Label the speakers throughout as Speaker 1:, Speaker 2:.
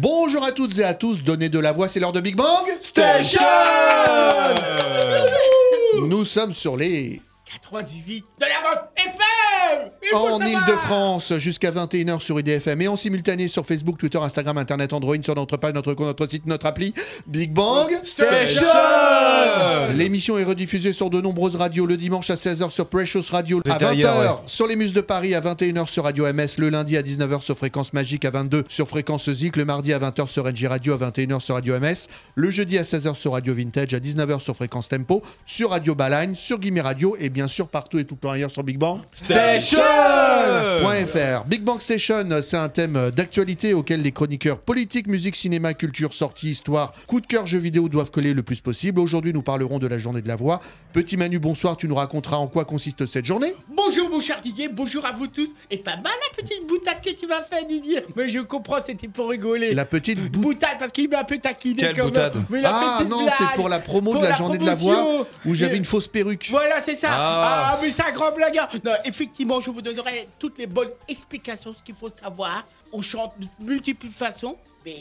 Speaker 1: Bonjour à toutes et à tous, donnez de la voix, c'est l'heure de Big Bang
Speaker 2: Station
Speaker 1: Nous sommes sur les
Speaker 2: 98
Speaker 1: en. Ile-de-France jusqu'à 21h sur IDFM et en simultané sur Facebook, Twitter, Instagram, Internet, Android, sur notre page, notre compte, notre site, notre appli Big Bang
Speaker 2: Station
Speaker 1: L'émission est rediffusée sur de nombreuses radios le dimanche à 16h sur Precious Radio, à 20h
Speaker 3: Intérieur,
Speaker 1: sur les Muses de Paris, à 21h sur Radio MS, le lundi à 19h sur Fréquence Magique, à 22 sur Fréquence Zik, le mardi à 20h sur NJ Radio, à 21h sur Radio MS, le jeudi à 16h sur Radio Vintage, à 19h sur Fréquence Tempo, sur Radio Balagne, sur Gimme Radio et bien sûr partout et tout le temps ailleurs sur Big Bang.
Speaker 3: Station
Speaker 1: .fr. Big Bang Station, c'est un thème d'actualité auquel les chroniqueurs politique, musique, cinéma, culture, sortie, histoire, coup de cœur, jeux vidéo doivent coller le plus possible. Aujourd'hui, nous parlerons de la journée de la voix. Petit Manu, bonsoir, tu nous raconteras en quoi consiste cette journée
Speaker 2: Bonjour mon cher Didier, bonjour à vous tous Et pas mal la petite boutade que tu m'as fait Didier Mais je comprends, c'était pour rigoler
Speaker 1: La petite bout.
Speaker 2: Boutade parce qu'il m'a un peu taquiné
Speaker 3: Quelle
Speaker 2: quand même.
Speaker 3: boutade
Speaker 2: Mais la
Speaker 1: Ah
Speaker 2: petite
Speaker 1: non, c'est pour la promo
Speaker 2: Pour
Speaker 1: de la
Speaker 2: la
Speaker 1: journée de la voix où j'avais une fausse perruque.
Speaker 2: Voilà, c'est ça.
Speaker 3: Ah.
Speaker 2: Ah, mais c'est un grand blagueur. Non, effectivement, je vous donnerai toutes les bonnes explications, ce qu'il faut savoir. On chante de multiples façons, mais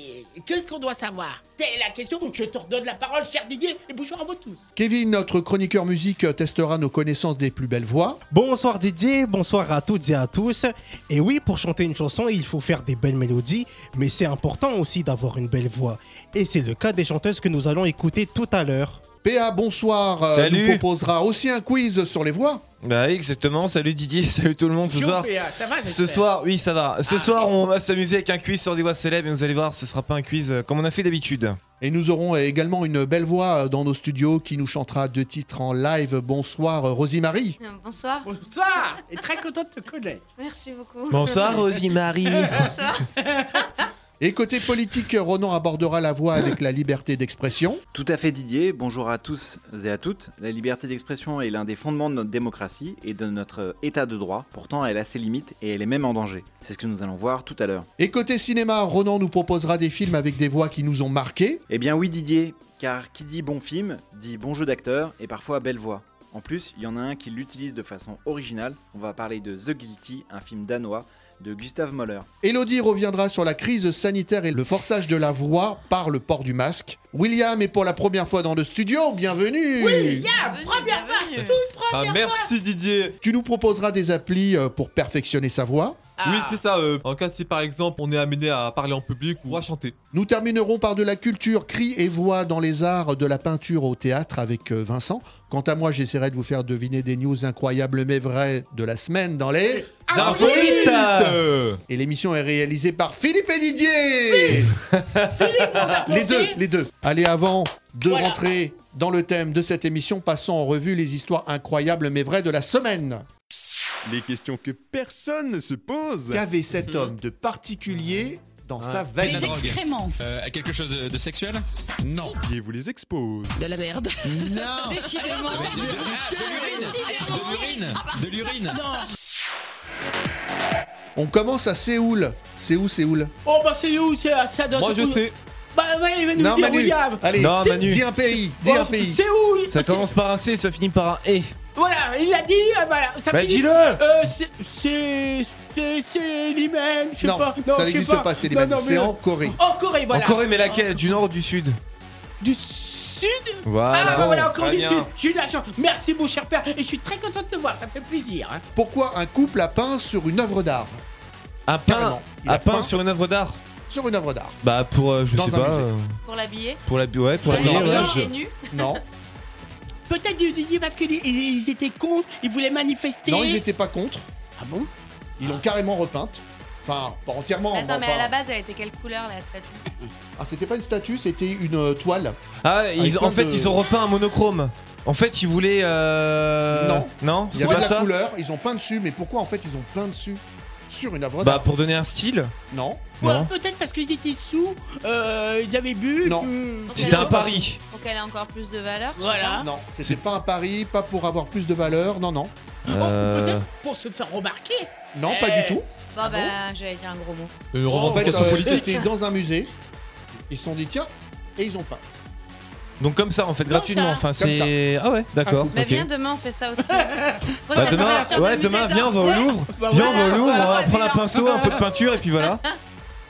Speaker 2: qu'est-ce qu'on doit savoir? Telle est la question. Je te redonne la parole, cher Didier, et bonjour à vous tous.
Speaker 1: Kevin, notre chroniqueur musique, testera nos connaissances des plus belles voix.
Speaker 4: Bonsoir Didier, bonsoir à toutes et à tous. Et oui, pour chanter une chanson, il faut faire des belles mélodies, mais c'est important aussi d'avoir une belle voix. Et c'est le cas des chanteuses que nous allons écouter tout à l'heure.
Speaker 1: PA, bonsoir, euh,
Speaker 3: Salut.
Speaker 1: nous proposera aussi un quiz sur les voix.
Speaker 3: Bah oui, exactement. Salut Didier, salut tout le monde ce soir.
Speaker 2: Ça va,
Speaker 3: Ce soir, oui, ça va. Ce
Speaker 2: Ah,
Speaker 3: soir, on va s'amuser avec un quiz sur des voix célèbres et vous allez voir, ce sera pas un quiz euh, comme on a fait d'habitude.
Speaker 1: Et nous aurons également une belle voix dans nos studios qui nous chantera deux titres en live. Bonsoir, Rosie Marie.
Speaker 5: Euh, Bonsoir,
Speaker 2: Bonsoir, et très content de te connaître.
Speaker 5: merci beaucoup.
Speaker 3: Bonsoir Rosie-Marie.
Speaker 5: Bonsoir.
Speaker 1: Et côté politique, Ronan abordera la voix avec la liberté d'expression.
Speaker 6: Tout à fait Didier, bonjour à tous et à toutes. La liberté d'expression est l'un des fondements de notre démocratie et de notre état de droit. Pourtant, elle a ses limites et elle est même en danger. C'est ce que nous allons voir tout à l'heure.
Speaker 1: Et côté cinéma, Ronan nous proposera des films avec des voix qui nous ont marqués.
Speaker 6: Eh bien oui Didier, car qui dit bon film, dit bon jeu d'acteur et parfois belle voix. En plus, il y en a un qui l'utilise de façon originale. On va parler de The Guilty, un film danois de Gustav Mahler.
Speaker 1: Elodie reviendra sur la crise sanitaire et le forçage de la voix par le port du masque. William est pour la première fois dans le studio, bienvenue
Speaker 5: Bienvenue,
Speaker 2: première fois, toute
Speaker 7: Ah,
Speaker 2: première
Speaker 7: merci Didier
Speaker 1: Tu nous proposeras des applis euh, pour perfectionner sa voix.
Speaker 2: fois.
Speaker 7: Oui
Speaker 2: Ah.
Speaker 7: c'est ça, euh, en cas si par exemple on est amené à parler en public ou à chanter.
Speaker 1: Nous terminerons par de la culture, cri et voix dans les arts de la peinture au théâtre avec euh, Vincent. Quant à moi, j'essaierai de vous faire deviner des news incroyables mais vraies de la semaine dans les...
Speaker 3: Infolites
Speaker 1: Et l'émission est réalisée par Philippe et Didier Les deux, les deux. Allez, avant de
Speaker 2: Voilà.
Speaker 1: rentrer dans le thème de cette émission, passons en revue les histoires incroyables mais vraies de la semaine.
Speaker 8: Les questions que personne ne se pose.
Speaker 1: Qu'avait cet homme de particulier dans sa veine
Speaker 9: Des excréments.
Speaker 10: Euh, quelque chose de, de sexuel
Speaker 1: Non.
Speaker 8: Didier vous les expose.
Speaker 9: De la merde.
Speaker 1: Non.
Speaker 9: Décidément.
Speaker 10: De l'urine De l'urine
Speaker 1: On commence à Séoul. C'est où Séoul
Speaker 2: Oh bah c'est où c'est ça donne
Speaker 7: Moi je sais.
Speaker 2: Bah ouais, il va nous
Speaker 1: Non,
Speaker 2: dire
Speaker 1: Manu.
Speaker 2: William.
Speaker 1: Allez,
Speaker 3: Non,
Speaker 1: c'est-
Speaker 3: Manu.
Speaker 1: dis un pays. Dis
Speaker 2: Oh,
Speaker 1: un pays.
Speaker 2: C'est où?
Speaker 3: Ça commence par un C, ça finit par un E.
Speaker 2: Voilà, il l'a dit, euh, voilà. Ça
Speaker 3: Bah
Speaker 2: finit-
Speaker 3: dis-le
Speaker 2: Euh, c'est. C'est. C'est. L'Imen, je sais
Speaker 1: Non,
Speaker 2: pas.
Speaker 1: ça
Speaker 2: je sais
Speaker 1: n'existe pas, c'est les
Speaker 2: Non,
Speaker 1: mêmes.
Speaker 2: non,
Speaker 1: C'est en Corée.
Speaker 2: En Corée, voilà.
Speaker 3: En Corée, mais laquelle? Du nord ou du sud?
Speaker 2: Du Sud?
Speaker 3: Voilà.
Speaker 2: Ah bah voilà, encore du
Speaker 3: bien.
Speaker 2: Sud. J'ai eu de la chance. Merci, mon cher père. Et je suis très content de te voir, ça fait plaisir. hein.
Speaker 1: Pourquoi un couple a peint sur une œuvre d'art?
Speaker 3: Un un
Speaker 1: a peint
Speaker 3: sur une œuvre d'art?
Speaker 1: Sur une œuvre d'art.
Speaker 3: Bah pour, euh, je
Speaker 1: Dans
Speaker 3: sais pas, euh,
Speaker 5: Pour l'habiller.
Speaker 3: pour la ouais, pour la
Speaker 1: Non, non, non,
Speaker 3: je-
Speaker 5: nu.
Speaker 1: Non,
Speaker 2: Peut-être du parce qu'ils ils- ils étaient contre, ils voulaient manifester.
Speaker 1: non, ils n'étaient pas contre.
Speaker 2: Ah bon?
Speaker 1: Ils l'ont carrément repeinte. Enfin, pas entièrement.
Speaker 5: Attends, mais
Speaker 1: enfin-
Speaker 5: à la base, elle était quelle couleur la statue?
Speaker 1: Ah, c'était pas une statue, c'était une euh, toile.
Speaker 3: Ah, ils, en fait,
Speaker 1: de-
Speaker 3: ils ont repeint un monochrome. En fait, ils voulaient. Euh...
Speaker 1: Non.
Speaker 3: Non,
Speaker 1: Il y avait
Speaker 3: pas
Speaker 1: de la
Speaker 3: ça?
Speaker 1: couleur, ils ont peint dessus, mais pourquoi en fait ils ont peint dessus? Sur une œuvre
Speaker 3: Bah
Speaker 1: d'art.
Speaker 3: pour donner un style
Speaker 1: Non,
Speaker 2: Ouais,
Speaker 3: Non.
Speaker 2: peut-être parce qu'ils étaient sous, euh, ils avaient bu.
Speaker 1: Non.
Speaker 3: C'était un pari.
Speaker 5: Pour qu'elle ait encore plus de valeur.
Speaker 2: Voilà.
Speaker 1: non, c'était pas un pari, pas pour avoir plus de valeur, non, non.
Speaker 2: Oh,
Speaker 3: Euh,
Speaker 2: Peut-être pour se faire remarquer.
Speaker 1: Non,
Speaker 2: Eh.
Speaker 1: pas du tout.
Speaker 5: pas. Bon,
Speaker 2: Ah
Speaker 5: bah, j'allais dire un gros mot.
Speaker 7: Une
Speaker 1: En fait,
Speaker 7: revendication
Speaker 1: euh,
Speaker 7: politique.
Speaker 1: c'était dans un musée. Ils se sont dit, tiens, et ils ont peint.
Speaker 3: Donc comme ça en fait
Speaker 2: Comme
Speaker 3: gratuitement.
Speaker 2: ça.
Speaker 3: Enfin c'est ah ouais d'accord.
Speaker 5: Mais viens demain, on fait ça aussi.
Speaker 3: Bah, demain,
Speaker 5: de
Speaker 3: ouais, demain, viens, on va au. Louvre.
Speaker 2: Bah,
Speaker 3: Viens, on va au Louvre, on va prendre un pinceau, un peu de peinture et puis voilà.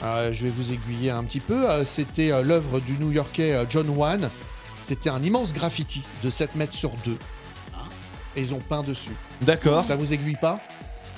Speaker 1: Euh, je vais vous aiguiller un petit peu. Euh, C'était euh, l'œuvre du New-Yorkais euh, John Wan. C'était un immense graffiti de 7 mètres sur 2. Et ils ont peint dessus.
Speaker 3: D'accord.
Speaker 1: Ça vous aiguille pas?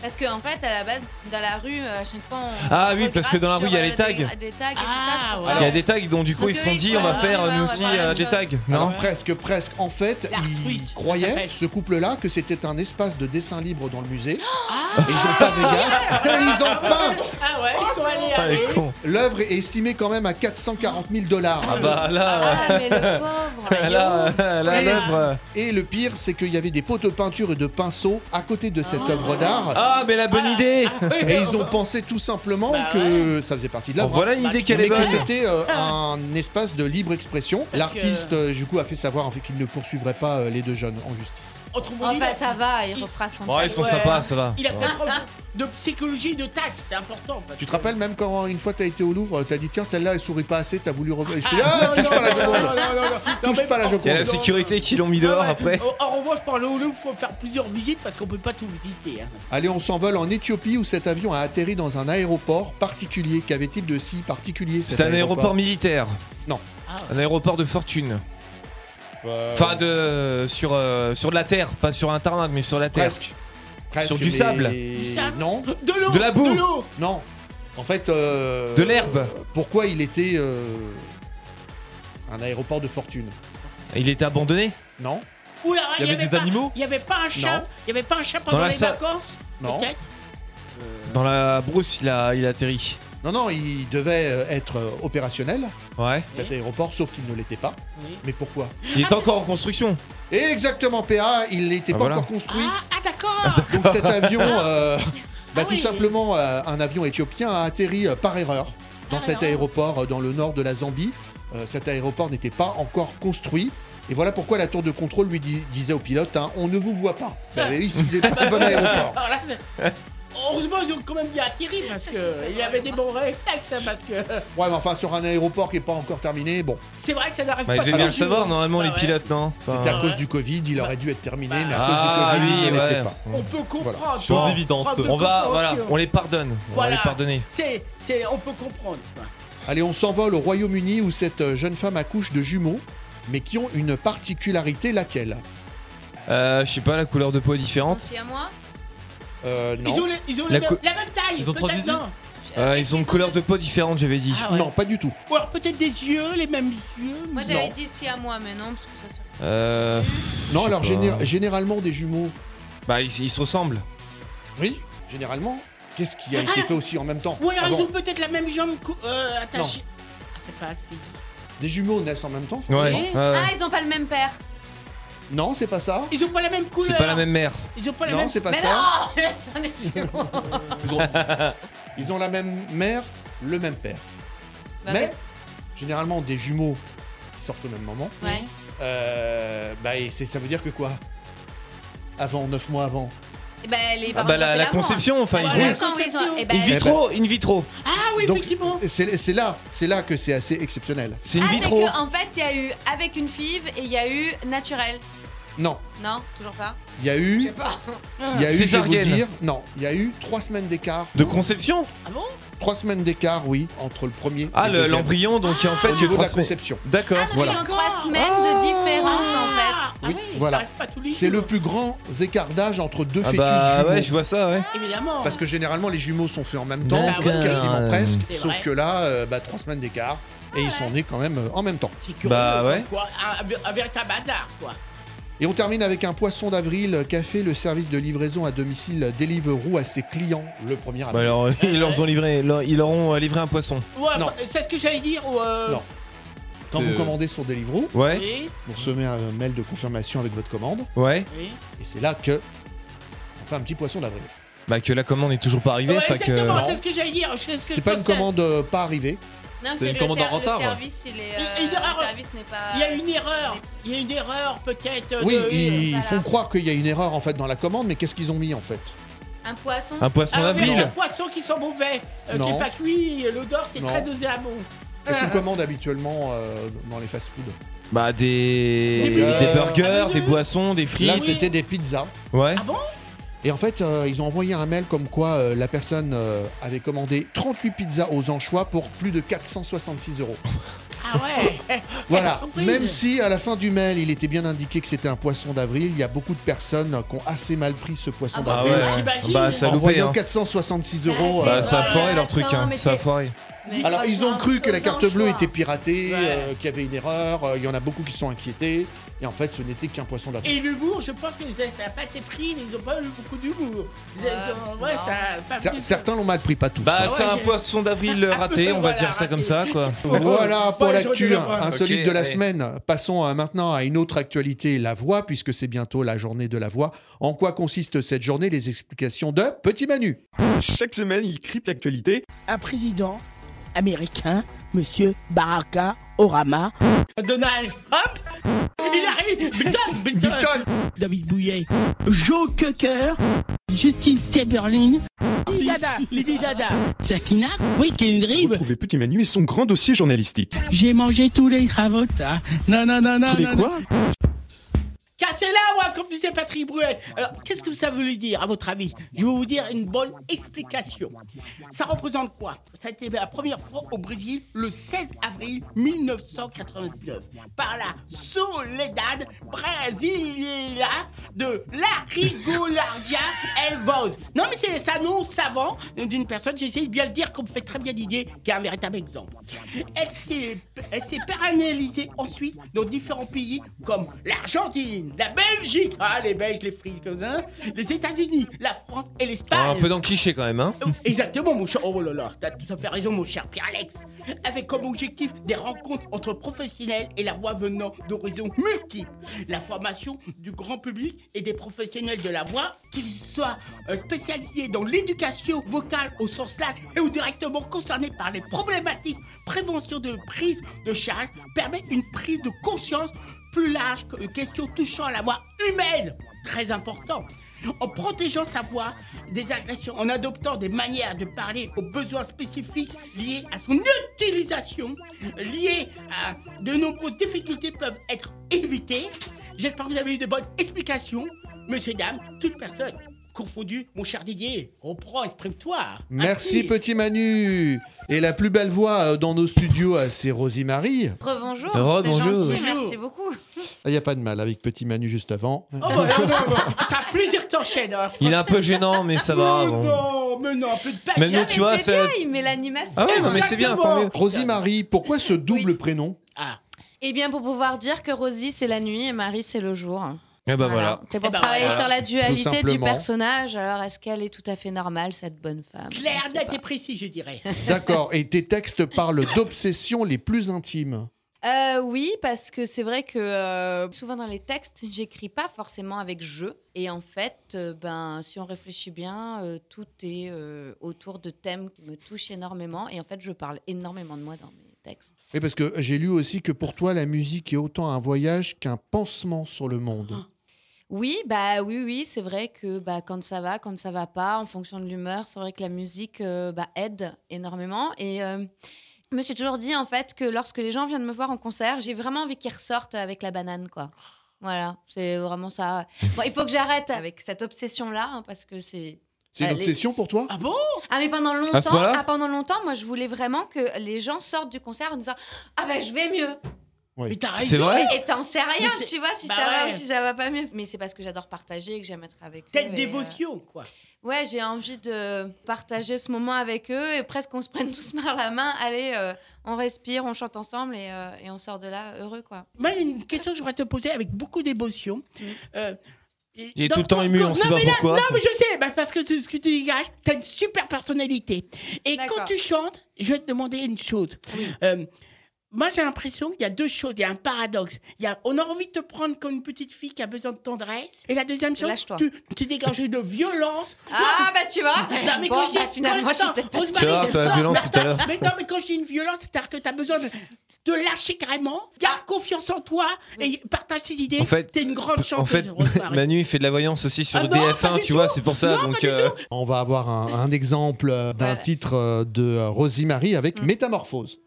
Speaker 5: Parce qu'en fait, à la base, dans la rue, euh, à chaque fois, on.
Speaker 3: Ah oui, parce que dans la rue, il y a les tags.
Speaker 5: euh, Des, des tags et
Speaker 2: Ah,
Speaker 5: tout ça.
Speaker 3: Il y a des tags donc du coup
Speaker 5: Donc,
Speaker 3: ils se sont dit on va faire nous aussi euh, des tags. Non
Speaker 1: presque, presque. En fait, ils croyaient, ce couple-là, que c'était un espace de dessin libre dans le musée.
Speaker 2: Ah,
Speaker 1: Et ils ont pas fait gaffe. Et ils ont peint
Speaker 2: ah ouais, ils sont allés
Speaker 3: Ah
Speaker 2: à
Speaker 3: les cons.
Speaker 1: L'œuvre est estimée quand même à 440 000 dollars.
Speaker 3: Ah bah là
Speaker 5: Ah, mais le pauvre.
Speaker 3: là là
Speaker 1: Et-
Speaker 3: l'œuvre.
Speaker 1: Et le pire, c'est qu'il y avait des pots de peinture et de pinceaux à côté de cette œuvre d'art.
Speaker 3: Ah mais la bonne idée.
Speaker 1: Et ils ont pensé tout simplement
Speaker 2: Bah
Speaker 1: que ça faisait partie de l'œuvre.
Speaker 3: voilà une idée qu'elle
Speaker 1: mais
Speaker 3: est
Speaker 1: que
Speaker 3: bonne.
Speaker 1: c'était euh, un espace de libre expression. L'artiste, euh, du coup, a fait savoir en fait, qu'il ne poursuivrait pas euh, les deux jeunes en justice.
Speaker 2: Autrement dit,
Speaker 5: Enfin, ça va, il refera son
Speaker 3: Bon,
Speaker 5: tag.
Speaker 3: ils sont
Speaker 2: Ouais.
Speaker 3: sympas, ça va.
Speaker 2: il a fait preuve de psychologie de tâche, c'est important. parce
Speaker 1: Tu te
Speaker 2: que-
Speaker 1: rappelles même quand une fois t'as été au Louvre, t'as dit tiens celle-là elle sourit pas assez, t'as voulu revoir. Je t'ai dit
Speaker 2: Ah,
Speaker 1: ah
Speaker 2: non,
Speaker 1: touche pas la Joconde, touche pas la
Speaker 3: Il y a la sécurité qui l'ont mis dehors
Speaker 2: Ouais, ouais.
Speaker 3: après.
Speaker 2: En, en revanche, aller au Louvre, faut faire plusieurs visites parce qu'on peut pas tout visiter. hein.
Speaker 1: Allez, on s'envole en Éthiopie où cet avion a atterri dans un aéroport particulier. Qu'avait-il de si particulier cet
Speaker 3: C'est un aéroport militaire.
Speaker 1: Non.
Speaker 2: Ah,
Speaker 3: Un aéroport de fortune. Enfin de sur euh, sur de la terre, pas sur un tarmac mais sur la terre.
Speaker 1: presque. Presque,
Speaker 3: Sur du
Speaker 1: mais-
Speaker 3: sable.
Speaker 2: Du sable
Speaker 1: Non,
Speaker 2: De l'eau
Speaker 3: De la boue.
Speaker 2: L'eau
Speaker 1: non. En fait. euh,
Speaker 3: De l'herbe.
Speaker 1: Pourquoi il était euh, un aéroport de fortune?
Speaker 3: Il était abandonné?
Speaker 1: Non,
Speaker 7: Il y avait des
Speaker 2: pas,
Speaker 7: animaux?
Speaker 2: Il y avait pas un chat
Speaker 1: Non.
Speaker 2: Il y avait pas un chat pendant
Speaker 3: la
Speaker 2: les
Speaker 3: sa-
Speaker 2: vacances?
Speaker 1: Non.
Speaker 2: Peut-être
Speaker 3: dans la brousse, il a il a atterri.
Speaker 1: Non, non, il devait euh, être euh, opérationnel,
Speaker 3: Ouais.
Speaker 1: cet
Speaker 2: Oui.
Speaker 1: aéroport, sauf qu'il ne l'était pas.
Speaker 2: Oui.
Speaker 1: Mais pourquoi?
Speaker 3: Il est encore en construction.
Speaker 1: Exactement, PA, il n'était
Speaker 3: Ah,
Speaker 1: pas
Speaker 3: voilà.
Speaker 1: encore construit.
Speaker 2: Ah, ah, d'accord
Speaker 1: Donc cet avion, euh, bah,
Speaker 2: Ah
Speaker 1: tout
Speaker 2: oui.
Speaker 1: simplement, euh, un avion éthiopien a atterri euh, par erreur dans cet aéroport euh, dans le nord de la Zambie. Euh, cet aéroport n'était pas encore construit. Et voilà pourquoi la tour de contrôle lui di- disait au pilote hein, On ne vous voit pas. Bah oui, il pas le bon aéroport.
Speaker 2: Alors là, c'est- Heureusement, ils ont quand même bien atterri parce qu'il y avait des bons réflexes. hein, Parce que
Speaker 1: Ouais, mais enfin, sur un aéroport qui n'est pas encore terminé, bon,
Speaker 2: c'est vrai que ça n'arrive
Speaker 3: Bah,
Speaker 2: pas
Speaker 3: il devait bien le savoir normalement
Speaker 2: Bah
Speaker 3: les
Speaker 2: ouais.
Speaker 3: pilotes non. Enfin,
Speaker 1: c'était à cause du Covid, il aurait dû être terminé,
Speaker 2: Bah.
Speaker 1: mais à cause
Speaker 3: Ah
Speaker 1: du Covid,
Speaker 3: oui,
Speaker 1: il ne
Speaker 3: ouais.
Speaker 1: pas.
Speaker 2: On peut comprendre.
Speaker 7: Chose
Speaker 2: Bon,
Speaker 7: évidente.
Speaker 3: On va voilà, on les pardonne. On
Speaker 2: Voilà.
Speaker 3: va les pardonner.
Speaker 2: C'est, c'est, on peut comprendre.
Speaker 1: Allez, on s'envole au Royaume-Uni où cette jeune femme accouche de jumeaux, mais qui ont une particularité, laquelle?
Speaker 3: Euh, je sais pas la couleur de peau est différente.
Speaker 5: suit à moi?
Speaker 1: Euh,
Speaker 2: Ils ont, les- ils ont
Speaker 3: La
Speaker 2: même, la même taille.
Speaker 7: Ils ont trois
Speaker 2: peut-être non.
Speaker 3: Euh, ils ont une couleur de peau différente, j'avais dit.
Speaker 2: Ah ouais.
Speaker 1: Non, pas du tout.
Speaker 2: Ou alors peut-être des yeux, les mêmes yeux.
Speaker 5: Moi,
Speaker 1: Non.
Speaker 5: j'avais dit si à moi, mais non, parce que ça se-
Speaker 3: Euh,
Speaker 1: Non, alors
Speaker 3: pas.
Speaker 1: géné- généralement des jumeaux.
Speaker 3: bah ils, ils se ressemblent.
Speaker 1: Oui, généralement. Qu'est-ce qui a été fait aussi en même temps
Speaker 2: Ou alors
Speaker 1: Avant,
Speaker 2: ils ont peut-être la même jambe cou- euh, attachée. Ah, c'est pas.
Speaker 1: Des jumeaux naissent en même temps
Speaker 3: ouais, ouais.
Speaker 5: Ah, ils ont pas le même père.
Speaker 1: Non, c'est pas ça.
Speaker 2: Ils ont pas la même couleur.
Speaker 3: C'est pas la même mère.
Speaker 2: Ils ont pas la
Speaker 1: Non,
Speaker 2: même.
Speaker 1: c'est pas
Speaker 5: mais
Speaker 1: ça.
Speaker 5: non.
Speaker 1: Ils ont la même mère, le même père.
Speaker 5: Bah
Speaker 1: Mais généralement des jumeaux qui sortent au même moment.
Speaker 5: Ouais.
Speaker 1: Euh, bah et c'est ça veut dire que quoi? Avant, 9 mois avant.
Speaker 5: Et bah, les
Speaker 3: Ah bah la, la
Speaker 5: l'amour.
Speaker 3: conception, enfin
Speaker 2: Voilà.
Speaker 3: ils ont
Speaker 5: Ouais, quand ils ont- eh ben,
Speaker 3: in vitro, in vitro.
Speaker 2: Ah oui,
Speaker 1: Donc
Speaker 2: effectivement.
Speaker 1: c'est c'est là, c'est là que c'est assez exceptionnel.
Speaker 3: C'est in
Speaker 5: Ah,
Speaker 3: vitro.
Speaker 5: que, en fait, il y a eu avec une FIV et il y a eu naturel.
Speaker 1: Non,
Speaker 5: Non, toujours pas.
Speaker 1: il y a eu,
Speaker 5: pas.
Speaker 1: il y a eu, je vais vous le
Speaker 3: Césarienne.
Speaker 1: dire, non, il y a eu trois semaines d'écart.
Speaker 3: De conception
Speaker 2: Ah bon?
Speaker 1: Trois semaines d'écart, oui, entre le premier.
Speaker 3: Ah,
Speaker 1: et
Speaker 3: le-
Speaker 1: le deuxième.
Speaker 3: l'embryon, donc en fait,
Speaker 1: Au
Speaker 3: tu
Speaker 1: niveau de la
Speaker 3: transmets.
Speaker 1: conception.
Speaker 3: D'accord,
Speaker 5: Ah, donc
Speaker 3: voilà.
Speaker 5: ils ont trois semaines de différence en fait.
Speaker 2: Ah
Speaker 1: Oui, voilà.
Speaker 2: ça arrive pas tous les
Speaker 1: C'est le plus grand écart d'âge entre deux
Speaker 3: Ah
Speaker 1: fœtus
Speaker 3: bah
Speaker 1: jumeaux.
Speaker 3: ouais, je vois ça, ouais.
Speaker 2: Évidemment.
Speaker 1: Parce que généralement les jumeaux sont faits en même temps,
Speaker 3: D'accord.
Speaker 1: quasiment presque,
Speaker 2: C'est
Speaker 1: sauf
Speaker 2: vrai.
Speaker 1: que là, euh, bah, trois semaines d'écart, et ils sont nés quand même euh, en même temps.
Speaker 2: C'est curieux,
Speaker 3: Bah ouais.
Speaker 2: quoi. Un, un véritable bazar, quoi.
Speaker 1: Et on termine avec un poisson d'avril qu'a fait le service de livraison à domicile Deliveroo à ses clients le 1er
Speaker 3: Bah
Speaker 1: avril.
Speaker 3: alors, ils leur ont livré, leur- ils leur ont euh, livré un poisson.
Speaker 2: Ouais,
Speaker 1: Non.
Speaker 2: bah, c'est ce que j'allais dire. ou, euh,
Speaker 1: Non. Quand
Speaker 3: Euh.
Speaker 1: vous commandez sur Deliveroo,
Speaker 3: Ouais,
Speaker 2: Oui,
Speaker 1: vous recevez un mail de confirmation avec votre commande,
Speaker 3: ouais.
Speaker 2: oui.
Speaker 1: et c'est là que on fait un petit poisson d'avril.
Speaker 3: Bah que la commande est toujours pas arrivée.
Speaker 2: Ouais,
Speaker 3: fait que-
Speaker 2: exactement,
Speaker 1: non.
Speaker 2: c'est ce que j'allais dire. Je- ce que
Speaker 1: C'est pas une
Speaker 2: pensais.
Speaker 1: commande euh, pas arrivée.
Speaker 5: Non,
Speaker 7: C'est
Speaker 5: c'est
Speaker 7: une
Speaker 5: le,
Speaker 7: commande en
Speaker 5: le
Speaker 7: retard.
Speaker 5: service, il est,
Speaker 2: Il- il
Speaker 5: euh,
Speaker 2: y aura-
Speaker 5: le service n'est pas.
Speaker 2: Il y a une erreur. Il y a une erreur peut-être.
Speaker 1: Oui,
Speaker 2: de-
Speaker 1: ils
Speaker 5: voilà.
Speaker 1: font croire qu'il y a une erreur en fait dans la commande, mais qu'est-ce qu'ils ont mis en fait?
Speaker 5: Un poisson.
Speaker 3: Un poisson
Speaker 2: Ah,
Speaker 3: d'avril.
Speaker 2: les poissons qui sont mauvais, euh, qui n'est pas cuit, l'odeur c'est très nauséabond.
Speaker 1: Qu'est-ce
Speaker 2: Ah.
Speaker 1: qu'on commande habituellement euh, dans les fast-food
Speaker 3: Bah des
Speaker 2: Des
Speaker 3: des
Speaker 1: burgers.
Speaker 2: Ah,
Speaker 3: des boissons, des
Speaker 1: Là,
Speaker 3: frites.
Speaker 1: c'était des pizzas.
Speaker 3: Ouais.
Speaker 2: Ah bon?
Speaker 1: Et en fait, euh, ils ont envoyé un mail comme quoi euh, la personne euh, avait commandé 38 pizzas aux anchois pour plus de 466 euros.
Speaker 2: Ah ouais
Speaker 1: Voilà. Même si à la fin du mail, il était bien indiqué que c'était un poisson d'avril, il y a beaucoup de personnes qui ont assez mal pris ce poisson
Speaker 2: Ah bah,
Speaker 3: Ah
Speaker 1: d'avril.
Speaker 3: ouais.
Speaker 2: j'imagine.
Speaker 3: Bah ça a
Speaker 1: En
Speaker 3: loupé.
Speaker 1: voyant
Speaker 3: Hein.
Speaker 1: 466
Speaker 5: Ah,
Speaker 1: euros. euh,
Speaker 3: Bah ça a foiré leur truc. Hein.
Speaker 5: mais
Speaker 3: Ça a
Speaker 5: c'est-
Speaker 3: foiré.
Speaker 5: Mais
Speaker 1: Alors, ils ont cru que la carte bleue était piratée,
Speaker 2: Ouais.
Speaker 1: euh, qu'il y avait une erreur. euh, Il y en a beaucoup qui sont inquiétés. Et en fait, ce n'était qu'un poisson d'avril.
Speaker 2: Et l'humour, je pense que ça n'a pas été pris, ils n'ont pas eu beaucoup d'humour. Ils-
Speaker 5: Ouais,
Speaker 2: ils ont- Ouais,
Speaker 5: non.
Speaker 2: ça a pas
Speaker 1: Cer-
Speaker 2: pris-
Speaker 1: Certains l'ont mal pris, pas tous.
Speaker 3: Bah c'est un poisson d'avril raté, on va
Speaker 2: Voilà,
Speaker 3: dire ça comme ça quoi.
Speaker 1: Voilà pour
Speaker 2: Ouais,
Speaker 1: l'actu
Speaker 2: j'aurais dû le voir.
Speaker 1: insolite
Speaker 3: Ok,
Speaker 1: de la semaine. Passons euh, maintenant à une autre actualité, la voix, puisque c'est bientôt la journée de la voix. En quoi consiste cette journée? Les explications de Petit Manu.
Speaker 8: Chaque semaine, il crypte l'actualité.
Speaker 2: un président américain, monsieur Baraka Orama. Donald Trump? Il arrive! Biden, Biden. David Bouillet. Joe Cocker. Justine Timberlake. Lady Dada Lady Dada Sakina Oui, Kendrick
Speaker 8: Retrouvez Petit Manu et son grand dossier journalistique.
Speaker 2: J'ai mangé tous les travaux Non, non, non, non
Speaker 8: Tous les
Speaker 2: non,
Speaker 8: quoi?
Speaker 2: Cassez-la, moi, comme disait Patrick Bruel. Alors, qu'est-ce que ça veut dire, à votre avis? Je vais vous dire une bonne explication. Ça représente quoi? Ça a été la première fois au Brésil le 16 avril 1999 par la Soledad Brasileira de la Rigolardia Elvos. Non, mais c'est un nom savant d'une personne, j'essaie de bien le dire, comme fait très bien l'idée, qui est un véritable exemple. Elle s'est elle s'est pérennisée ensuite dans différents pays comme l'Argentine, la Belgique, ah les Belges, les ça, les États-Unis, la France et
Speaker 3: Ah,
Speaker 2: l'Espagne.
Speaker 3: un peu dans le cliché quand même hein.
Speaker 2: Oh, Exactement, mon cher. Oh là là, t'as tout à fait raison, mon cher Pierre-Alex. Avec comme objectif des rencontres entre professionnels et la voix venant d'horizons multiples. La formation du grand public et des professionnels de la voix, qu'ils soient euh, spécialisés dans l'éducation vocale au sens large et ou directement concernés par les problématiques prévention de prise de charge, permet une prise de conscience plus large que questions touchant à la voix humaine. Très important en protégeant sa voix des agressions, en adoptant des manières de parler aux besoins spécifiques liés à son utilisation, liés à de nombreuses difficultés peuvent être évitées. J'espère que vous avez eu de bonnes explications. Messieurs, dames, toutes personnes confondues, mon cher Didier, reprends, exprime-toi.
Speaker 1: Merci. Petit Manu. Et la plus belle voix euh, dans nos studios, euh, c'est Rosie Marie.
Speaker 5: Rebonjour.
Speaker 3: Rebonjour.
Speaker 5: C'est gentil,
Speaker 2: Bonjour.
Speaker 5: merci beaucoup.
Speaker 1: Il n'y a pas de mal avec Petit Manu juste avant.
Speaker 2: Oh, bah, non, non, non, ça a plaisir que t'enchaînes. hein,
Speaker 3: Il est un peu gênant mais ça va.
Speaker 2: Mais
Speaker 3: bon.
Speaker 2: Non, mais non, un peu de passion.
Speaker 3: Même nous, tu vois,
Speaker 5: c'est bien, il met l'animation.
Speaker 3: Ah ouais non mais c'est bien.
Speaker 1: Rosie Marie, pourquoi ce double prénom?
Speaker 2: Ah,
Speaker 5: Eh bien, pour pouvoir dire que Rosie, c'est la nuit et Marie, c'est le jour.
Speaker 3: Et bah voilà.
Speaker 5: C'est pour
Speaker 2: Eh ben
Speaker 5: travailler
Speaker 2: voilà.
Speaker 5: sur la dualité du personnage. Alors, est-ce qu'elle est tout à fait normale, cette bonne femme?
Speaker 2: Clair,
Speaker 5: Je sais
Speaker 2: net et précis, je dirais.
Speaker 1: D'accord. Et tes textes parlent d'obsessions les plus intimes?
Speaker 5: Euh, oui, parce que c'est vrai que euh, souvent dans les textes, j'écris pas forcément avec je. Et en fait, euh, ben, si on réfléchit bien, euh, tout est euh, autour de thèmes qui me touchent énormément. Et en fait, je parle énormément de moi dans mes textes.
Speaker 1: Et parce que j'ai lu aussi que pour toi, la musique est autant un voyage qu'un pansement sur le monde.
Speaker 5: Oui, bah oui, oui, c'est vrai que bah, quand ça va, quand ça va pas, en fonction de l'humeur, c'est vrai que la musique euh, bah, aide énormément. Et euh, je me suis toujours dit en fait que lorsque les gens viennent me voir en concert, j'ai vraiment envie qu'ils ressortent avec la banane, quoi. Voilà, c'est vraiment ça. Bon, il faut que j'arrête avec cette obsession-là, hein, parce que c'est.
Speaker 1: C'est une obsession pour toi?
Speaker 2: Ah bon?
Speaker 5: Ah mais pendant longtemps, ah, pendant longtemps, moi je voulais vraiment que les gens sortent du concert en disant ah ben je vais mieux.
Speaker 2: Mais t'as raison.
Speaker 3: C'est vrai
Speaker 5: Et t'en sais rien, tu vois, si
Speaker 2: bah
Speaker 5: ça va
Speaker 2: ouais.
Speaker 5: ou si ça va pas mieux. Mais c'est parce que j'adore partager et que j'aime être avec eux.
Speaker 2: T'as une
Speaker 5: et, euh,
Speaker 2: dévotion, quoi.
Speaker 5: Ouais, j'ai envie de partager ce moment avec eux et presque qu'on se prenne tous par la main. Allez, euh, on respire, on chante ensemble et, euh, et on sort de là heureux, quoi.
Speaker 2: Moi, il y a une question que j'aurais te poser avec beaucoup d'émotion. Euh, et
Speaker 3: Il est tout le temps ému, on
Speaker 2: non,
Speaker 3: sait pas
Speaker 2: mais là-
Speaker 3: pourquoi.
Speaker 2: Non, mais je sais, bah, parce que ce que tu dégages, t'as une super personnalité. Et quand tu chantes, je vais te demander une chose.
Speaker 5: Oui.
Speaker 2: Euh, moi j'ai l'impression qu'il y a deux choses, il y a un paradoxe. Il y a, on a envie de te prendre comme une petite fille qui a besoin de tendresse. Et la deuxième chose, tu, tu dégages de violence.
Speaker 5: Ah, bah tu vois.
Speaker 2: Non, mais
Speaker 5: Bon,
Speaker 2: quand je dis-
Speaker 5: bah, finalement, je suis
Speaker 2: attends,
Speaker 5: peut-être pas
Speaker 2: Rosemary,
Speaker 3: Tu vois, toi, la
Speaker 2: non,
Speaker 3: violence
Speaker 2: mais
Speaker 3: tout à l'heure.
Speaker 2: Mais non, mais quand je dis une violence, c'est-à-dire que tu as besoin de, de lâcher carrément, garde confiance en toi et partage tes idées.
Speaker 3: En fait-
Speaker 2: t'es une grande chanteuse.
Speaker 3: En fait,
Speaker 2: Rosemary.
Speaker 3: Manu il fait de la voyance aussi sur
Speaker 2: Ah non, pas
Speaker 3: DF1,
Speaker 2: du
Speaker 3: tu vois, c'est pour ça.
Speaker 2: Non,
Speaker 3: donc, euh,
Speaker 1: On va avoir un, un exemple euh, d'un titre euh, de euh, Rosie-Marie avec
Speaker 5: Mm.
Speaker 1: Métamorphose.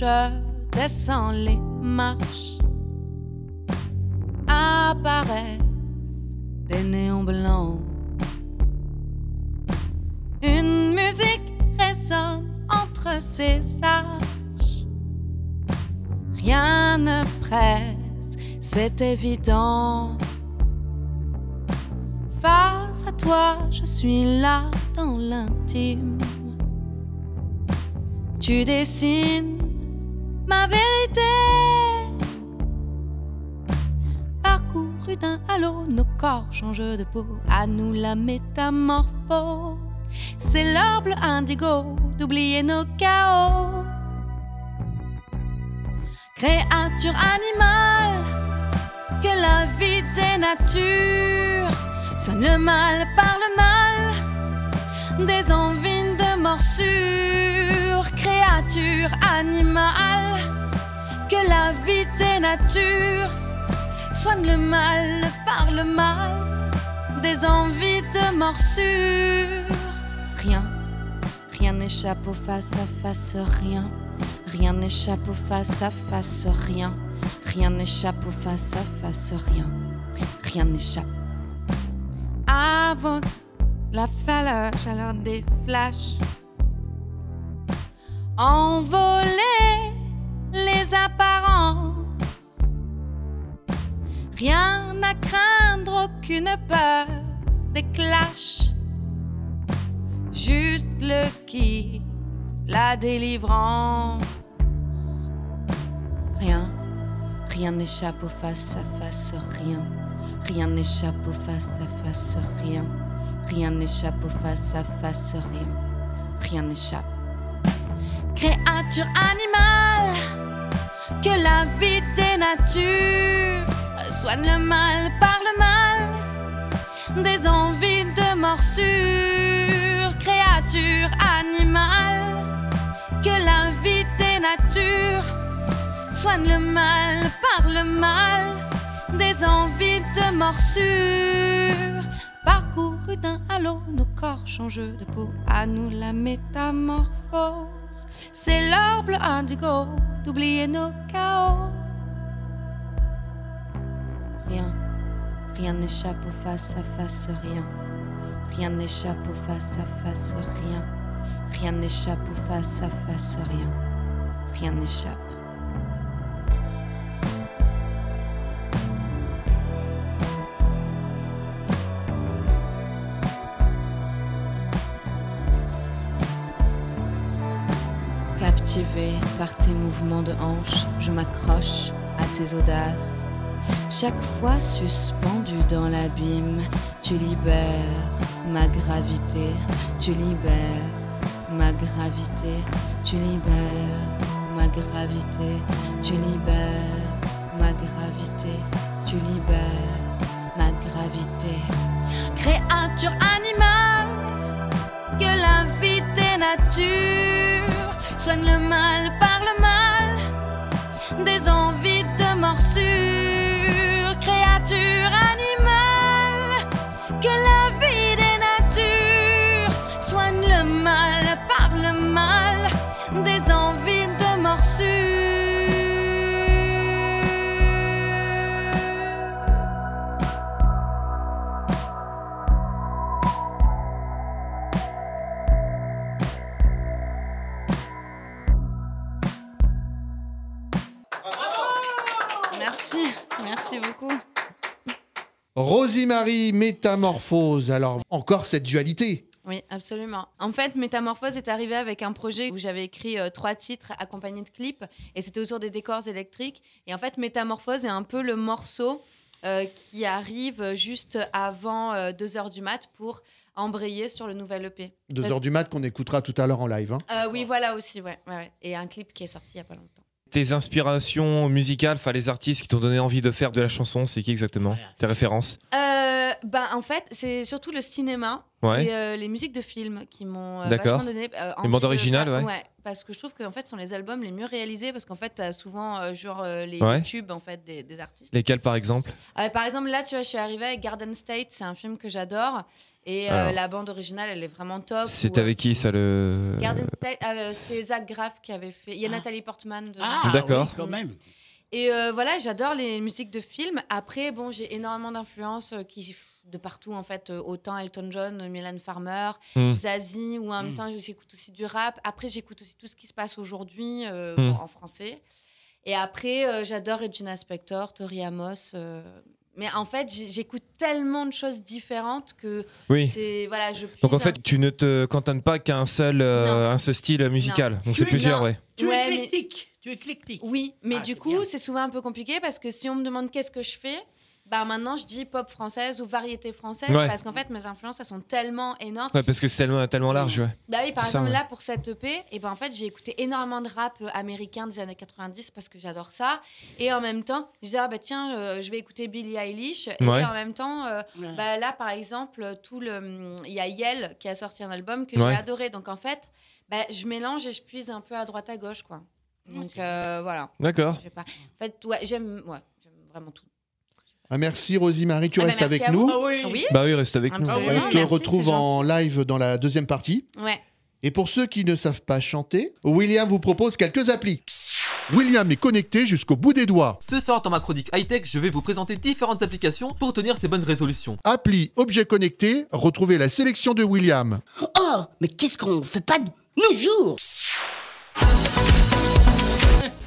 Speaker 5: Je descends les marches, apparaissent des néons blancs. Une musique résonne entre ces arches. Rien ne presse, c'est évident. Face à toi, je suis là dans l'intime. Tu dessines ma vérité. Parcouru d'un halo, nos corps changent de peau. À nous la métamorphose. C'est l'heure bleu indigo d'oublier nos chaos. Créature animale, que la vie dénature. Sonne le mal par le mal des envies de morsure, créature animale, que la vie dénature, soigne le mal par le mal, des envies de morsure. Rien, rien n'échappe au face à face, rien, rien n'échappe au face à face, rien, rien n'échappe au face à face, rien, rien n'échappe. Avant la chaleur, chaleur des flashs. Envoler les apparences. Rien à craindre, aucune peur des clashs. Juste le qui, la délivrance. Rien, rien n'échappe au face à face, rien. Rien n'échappe au face à face, rien. Rien n'échappe au face à face, rien. Rien n'échappe. Créature animale, que la vie dénature, soigne le mal par le mal, des envies de morsure. Créature animale, que la vie dénature, soigne le mal par le mal, des envies de morsure. Parcouru d'un halo, nos corps changent de peau, à nous la métamorphose. C'est l'heure bleu indigo d'oublier nos chaos. Rien, rien n'échappe au face à face, rien. Rien n'échappe au face à face, rien. Rien n'échappe au face à face, rien. Rien n'échappe. Par tes mouvements de hanche, je m'accroche à tes audaces. Chaque fois suspendu dans l'abîme, tu libères ma gravité, tu libères ma gravité, tu libères ma gravité, tu libères ma gravité, tu libères ma gravité. Créature animale, que la vie soigne le mal par le mal, des envies de morsure,
Speaker 1: Rosie-Marie Métamorphose. Alors, encore cette dualité.
Speaker 5: Oui, absolument. En fait, Métamorphose est arrivé avec un projet où j'avais écrit euh, trois titres accompagnés de clips et c'était autour des décors électriques. Et en fait, Métamorphose est un peu le morceau euh, qui arrive juste avant 2 heures du mat pour embrayer sur le nouvel EP.
Speaker 1: Deux
Speaker 5: Parce-
Speaker 1: heures du mat qu'on écoutera tout à l'heure en live. hein.
Speaker 5: Euh, oui, voilà aussi, ouais, ouais, ouais. Et un clip qui est sorti il y a pas longtemps.
Speaker 3: Tes inspirations musicales, enfin les artistes qui t'ont donné envie de faire de la chanson, c'est qui exactement? Tes références?
Speaker 5: Euh, ben, en fait, c'est surtout le cinéma.
Speaker 3: Ouais.
Speaker 5: C'est euh, les musiques de films qui m'ont euh,
Speaker 3: D'accord.
Speaker 5: vachement donné. euh,
Speaker 3: Les bandes
Speaker 5: de
Speaker 3: originales, ouais.
Speaker 5: Parce que je trouve que en fait, ce sont les albums les mieux réalisés parce qu'en fait, t'as souvent euh, genre euh, les
Speaker 3: Ouais.
Speaker 5: tubes en fait des, des artistes.
Speaker 3: Lesquels par exemple?
Speaker 5: Euh, par exemple, là, tu vois, je suis arrivée avec Garden State. C'est un film que j'adore et euh, la bande originale, elle est vraiment top.
Speaker 3: C'est
Speaker 5: euh,
Speaker 3: avec qui ça le
Speaker 5: Garden State, euh, c'est Zach Graff qui avait fait. Il y a Nathalie Portman. dedans.
Speaker 2: Ah,
Speaker 3: D'accord.
Speaker 2: oui, quand même.
Speaker 5: Et euh, voilà, j'adore les musiques de films. Après, bon, j'ai énormément d'influences euh, qui de partout en fait, euh, autant Elton John, Mylène Farmer,
Speaker 3: Hmm.
Speaker 5: Zazie, ou en même
Speaker 2: Mm.
Speaker 5: temps j'écoute aussi du rap. Après, j'écoute aussi tout ce qui se passe aujourd'hui euh,
Speaker 3: Mm.
Speaker 5: bon, en français. Et après, euh, j'adore Regina Spektor, Tori Amos. Mais en fait, j'écoute tellement de choses différentes que
Speaker 3: Oui.
Speaker 5: c'est voilà, je.
Speaker 3: Donc en
Speaker 5: un-
Speaker 3: fait, tu ne te cantonnes pas qu'à un seul, euh, un seul style musical. Donc c'est
Speaker 2: es-
Speaker 3: plusieurs,
Speaker 5: non.
Speaker 3: ouais.
Speaker 2: Tu
Speaker 5: Ouais,
Speaker 2: es
Speaker 5: mais-
Speaker 2: éclectique. Tu es éclectique.
Speaker 5: Oui, mais
Speaker 2: Ah,
Speaker 5: du coup, c'est souvent un peu compliqué parce que si on me demande qu'est-ce que je fais, bah maintenant je dis pop française ou variété française
Speaker 3: Ouais.
Speaker 5: parce qu'en fait mes influences elles sont tellement énormes.
Speaker 3: Ouais, parce que c'est tellement, tellement large, ouais.
Speaker 5: Bah oui, par
Speaker 3: ça,
Speaker 5: exemple
Speaker 3: ouais.
Speaker 5: là pour cette EP, et ben en fait j'ai écouté énormément de rap euh, américain des années 90 parce que j'adore ça et en même temps je disais ah bah tiens euh, je vais écouter Billie Eilish et
Speaker 3: Ouais.
Speaker 5: en même temps euh, bah là par exemple tout le hum, il y a Yel qui a sorti un album que
Speaker 3: Ouais.
Speaker 5: j'ai adoré donc en fait bah, je mélange et je puise un peu à droite à gauche quoi. Donc
Speaker 2: c'est
Speaker 5: euh, voilà.
Speaker 3: D'accord.
Speaker 5: Pas. En fait, ouais, j'aime ouais, j'aime vraiment tout.
Speaker 1: Ah, merci Rosie-Marie, tu
Speaker 5: Ah bah,
Speaker 1: restes
Speaker 5: merci
Speaker 1: avec nous.
Speaker 2: Ah oui.
Speaker 5: Oui
Speaker 3: Bah oui, reste avec nous.
Speaker 1: On te
Speaker 5: merci,
Speaker 1: retrouve en live dans la deuxième partie.
Speaker 5: Ouais.
Speaker 1: Et pour ceux qui ne savent pas chanter, William vous propose quelques applis. William est connecté jusqu'au bout des doigts.
Speaker 9: Ce soir dans ma chronique high-tech, je vais vous présenter différentes applications pour tenir ces bonnes résolutions.
Speaker 1: Appli objet connecté, retrouvez la sélection de William.
Speaker 2: Oh, mais qu'est-ce qu'on fait pas de nos jours?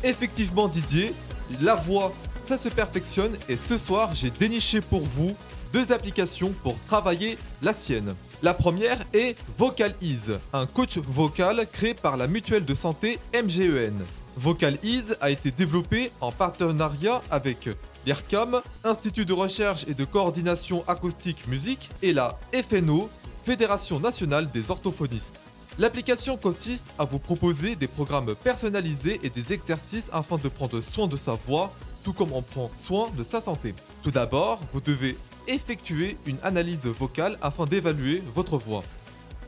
Speaker 7: Effectivement Didier, la voix, ça se perfectionne et ce soir j'ai déniché pour vous deux applications pour travailler la sienne. La première est Vocal Ease, un coach vocal créé par la mutuelle de santé MGEN. Vocal Ease a été développé en partenariat avec l'IRCAM, Institut de recherche et de coordination acoustique musique, et la FNO, Fédération nationale des orthophonistes. L'application consiste à vous proposer des programmes personnalisés et des exercices afin de prendre soin de sa voix, tout comme on prend soin de sa santé. Tout d'abord, vous devez effectuer une analyse vocale afin d'évaluer votre voix.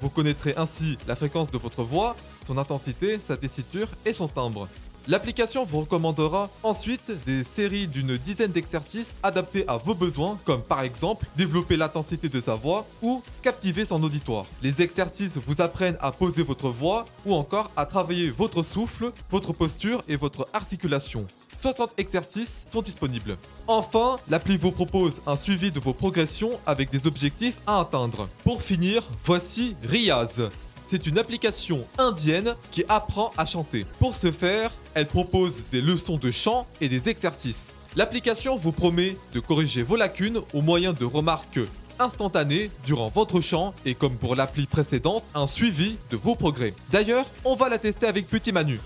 Speaker 7: Vous connaîtrez ainsi la fréquence de votre voix, son intensité, sa tessiture et son timbre. L'application vous recommandera ensuite des séries d'une dizaine d'exercices adaptés à vos besoins, comme par exemple développer l'intensité de sa voix ou captiver son auditoire. Les exercices vous apprennent à poser votre voix ou encore à travailler votre souffle, votre posture et votre articulation. 60 exercices sont disponibles. Enfin, l'appli vous propose un suivi de vos progressions avec des objectifs à atteindre. Pour finir, voici Riaz. C'est une application indienne qui apprend à chanter. Pour ce faire, elle propose des leçons de chant et des exercices. L'application vous promet de corriger vos lacunes au moyen de remarques instantanées durant votre chant et comme pour l'appli précédente, un suivi de vos progrès. D'ailleurs, on va la tester avec Petit Manu.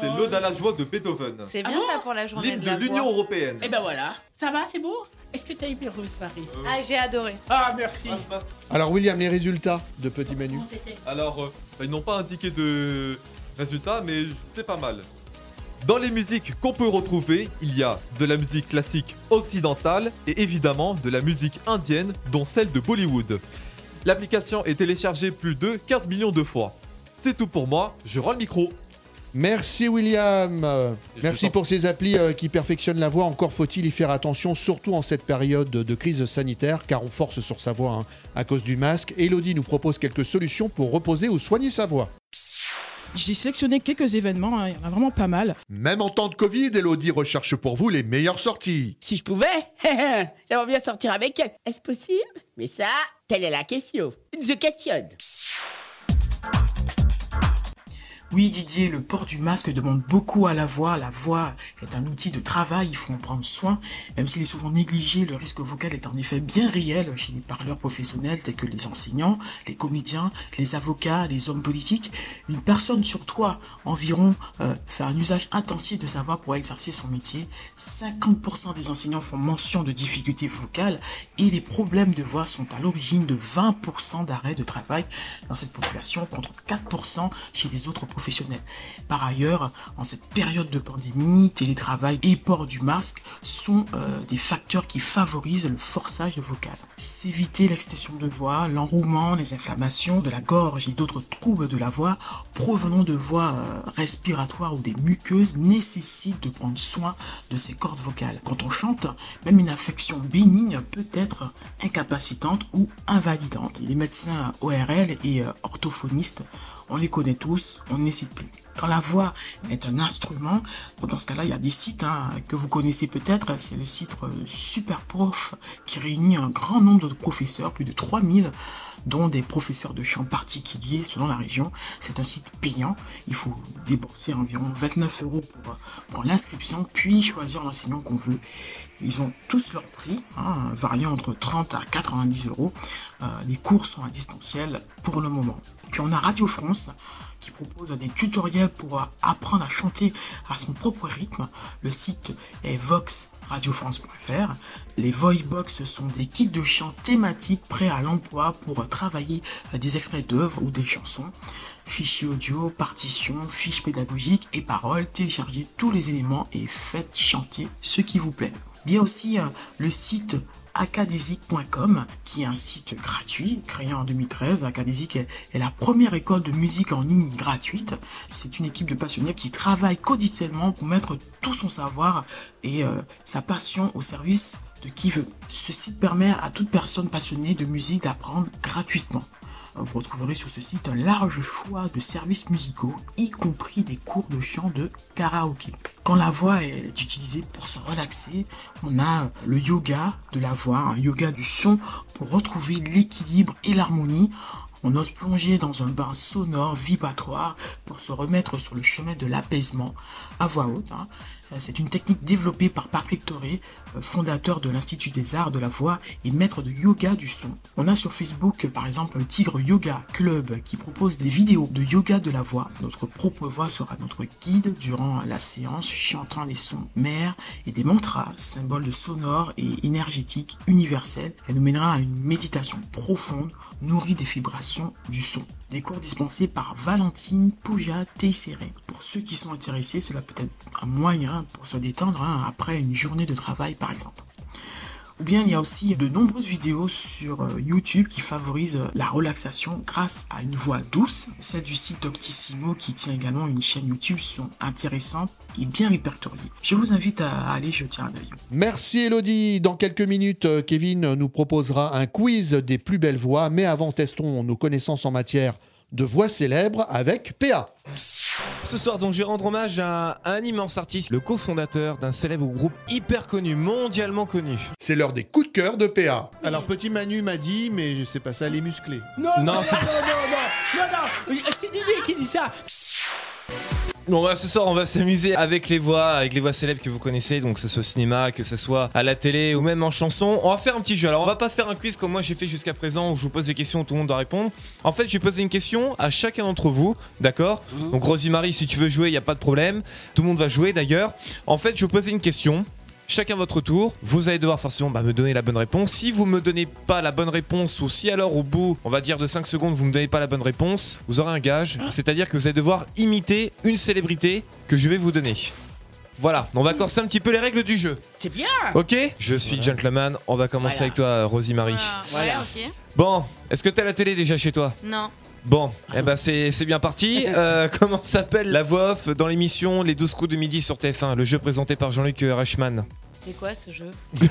Speaker 7: C'est l'Ode à la joie de Beethoven.
Speaker 5: C'est
Speaker 2: Ah
Speaker 5: bien
Speaker 2: bon
Speaker 5: ça pour la journée de
Speaker 7: de l'Union. Européenne.
Speaker 2: Eh ben voilà. Ça va, c'est beau? Est-ce que t'as aimé Rosemary
Speaker 5: Ah, j'ai adoré.
Speaker 2: Ah, merci.
Speaker 1: Alors William, les résultats de Petit Manu.
Speaker 7: Alors, euh, ils n'ont pas indiqué de résultats, mais c'est pas mal. Dans les musiques qu'on peut retrouver, il y a de la musique classique occidentale et évidemment de la musique indienne, dont celle de Bollywood. L'application est téléchargée plus de 15 millions de fois. C'est tout pour moi, je rends le micro.
Speaker 1: Merci William. Euh, Merci pour ces applis euh, qui perfectionnent la voix. Encore faut-il y faire attention, surtout en cette période de crise sanitaire, car on force sur sa voix hein, à cause du masque. Elodie nous propose quelques solutions pour reposer ou soigner sa voix.
Speaker 11: J'ai sélectionné quelques événements, hein, il y en a vraiment pas mal.
Speaker 1: Même en temps de Covid, Elodie recherche pour vous les meilleures sorties.
Speaker 2: Si je pouvais, j'aimerais bien sortir avec elle. Est-ce possible? Mais ça, Telle est la question. Je questionne.
Speaker 12: Oui, Didier, le port du masque demande beaucoup à la voix. La voix est un outil de travail, il faut en prendre soin. Même s'il est souvent négligé, le risque vocal est en effet bien réel chez les parleurs professionnels tels que les enseignants, les comédiens, les avocats, les hommes politiques. Une personne sur trois environ euh, fait un usage intensif de sa voix pour exercer son métier. 50% des enseignants font mention de difficultés vocales et les problèmes de voix sont à l'origine de 20% d'arrêts de travail dans cette population contre 4% chez les autres. Par ailleurs, en cette période de pandémie, télétravail et port du masque sont euh, des facteurs qui favorisent le forçage vocal. S'éviter l'extension de voix, l'enrouement, les inflammations de la gorge et d'autres troubles de la voix provenant de voies euh, respiratoires ou des muqueuses nécessitent de prendre soin de ces cordes vocales. Quand on chante, même une affection bénigne peut être incapacitante ou invalidante. Les médecins ORL et euh, orthophonistes on les connaît tous, on ne cite plus. Quand la voix est un instrument, dans ce cas-là, il y a des sites hein, que vous connaissez peut-être, c'est le site euh, Superprof qui réunit un grand nombre de professeurs, plus de 3000, dont des professeurs de chant particuliers selon la région. C'est un site payant, il faut débourser environ 29 euros pour, pour l'inscription, puis choisir l'enseignant qu'on veut. Ils ont tous leur prix, hein, variant entre 30 à 90 euros. Euh, les cours sont à distanciel pour le moment. Puis on a Radio France qui propose des tutoriels pour apprendre à chanter à son propre rythme. Le site est voxradiofrance.fr. Les Voicebox sont des kits de chant thématiques prêts à l'emploi pour travailler des extraits d'œuvres ou des chansons. Fichiers audio, partitions, fiches pédagogiques et paroles, téléchargez tous les éléments et faites chanter ce qui vous plaît. Il y a aussi euh, le site acadésique.com qui est un site gratuit créé en 2013. Acadésique est, la première école de musique en ligne gratuite. C'est une équipe de passionnés qui travaille quotidiennement pour mettre tout son savoir et euh, sa passion au service de qui veut. Ce site permet à toute personne passionnée de musique d'apprendre gratuitement. Vous retrouverez sur ce site un large choix de services musicaux, y compris des cours de chant de karaoké. Quand la voix est utilisée pour se relaxer, on a le yoga de la voix, un yoga du son pour retrouver l'équilibre et l'harmonie. On ose plonger dans un bain sonore, vibratoire, pour se remettre sur le chemin de l'apaisement à voix haute. Hein. C'est une technique développée par Patrick Toré, euh, fondateur de l'Institut des Arts de la Voix et maître de yoga du son. On a sur Facebook par exemple le Tigre Yoga Club qui propose des vidéos de yoga de la voix. Notre propre voix sera notre guide durant la séance, chantant les sons mères et des mantras, symboles de sonore et énergétique universels. Elle nous mènera à une méditation profonde nourrie des vibrations du son. Des cours dispensés par Valentine Pouja Teixeira. Pour ceux qui sont intéressés, cela peut être un moyen pour se détendre hein, après une journée de travail par exemple. Ou bien il y a aussi de nombreuses vidéos sur euh, YouTube qui favorisent la relaxation grâce à une voix douce. Celles du site Doctissimo qui tient également une chaîne YouTube sont intéressantes et bien répertoriées. Je vous invite à aller jeter un œil.
Speaker 1: Merci Elodie. Dans quelques minutes, euh, Kevin nous proposera un quiz des plus belles voix, mais avant testons nos connaissances en matière de voix célèbres avec PA.
Speaker 3: Ce soir, donc, je vais rendre hommage à un immense artiste, le cofondateur d'un célèbre groupe hyper connu, mondialement connu.
Speaker 1: C'est l'heure des coups de cœur de PA.
Speaker 13: Alors, petit Manu m'a dit, mais c'est pas ça les musclés.
Speaker 2: Non,
Speaker 3: Non,
Speaker 2: non,
Speaker 3: c'est-
Speaker 2: non, non, non, non, non, c'est Didier qui dit ça.
Speaker 3: Bon, bah, ce soir, on va s'amuser avec les voix, avec les voix célèbres que vous connaissez, donc que ce soit au cinéma, que ce soit à la télé ou même en chanson. On va faire un petit jeu. Alors, on va pas faire un quiz comme moi j'ai fait jusqu'à présent où je vous pose des questions où tout le monde doit répondre. En fait, je vais poser une question à chacun d'entre vous, d'accord? Donc, Rosie-Marie, si tu veux jouer, il n'y a pas de problème. Tout le monde va jouer d'ailleurs. En fait, je vais vous poser une question. Chacun votre tour, vous allez devoir forcément bah, me donner la bonne réponse. Si vous me donnez pas la bonne réponse, ou si alors au bout, on va dire de 5 secondes, vous me donnez pas la bonne réponse, vous aurez un gage. C'est-à-dire que vous allez devoir imiter une célébrité que je vais vous donner. Voilà, on va corser un petit peu les règles du jeu.
Speaker 2: C'est bien.
Speaker 3: Ok Je suis gentleman, on va commencer
Speaker 2: Voilà.
Speaker 3: avec toi, Rosie-Marie.
Speaker 5: Voilà, ok.
Speaker 3: Bon, est-ce que t'as la télé déjà chez toi?
Speaker 5: Non.
Speaker 3: Bon, eh ben c'est bien parti. Euh, comment s'appelle la voix off dans l'émission Les 12 coups de midi sur TF1, le jeu présenté par Jean-Luc Reichmann?
Speaker 5: C'est quoi ce jeu?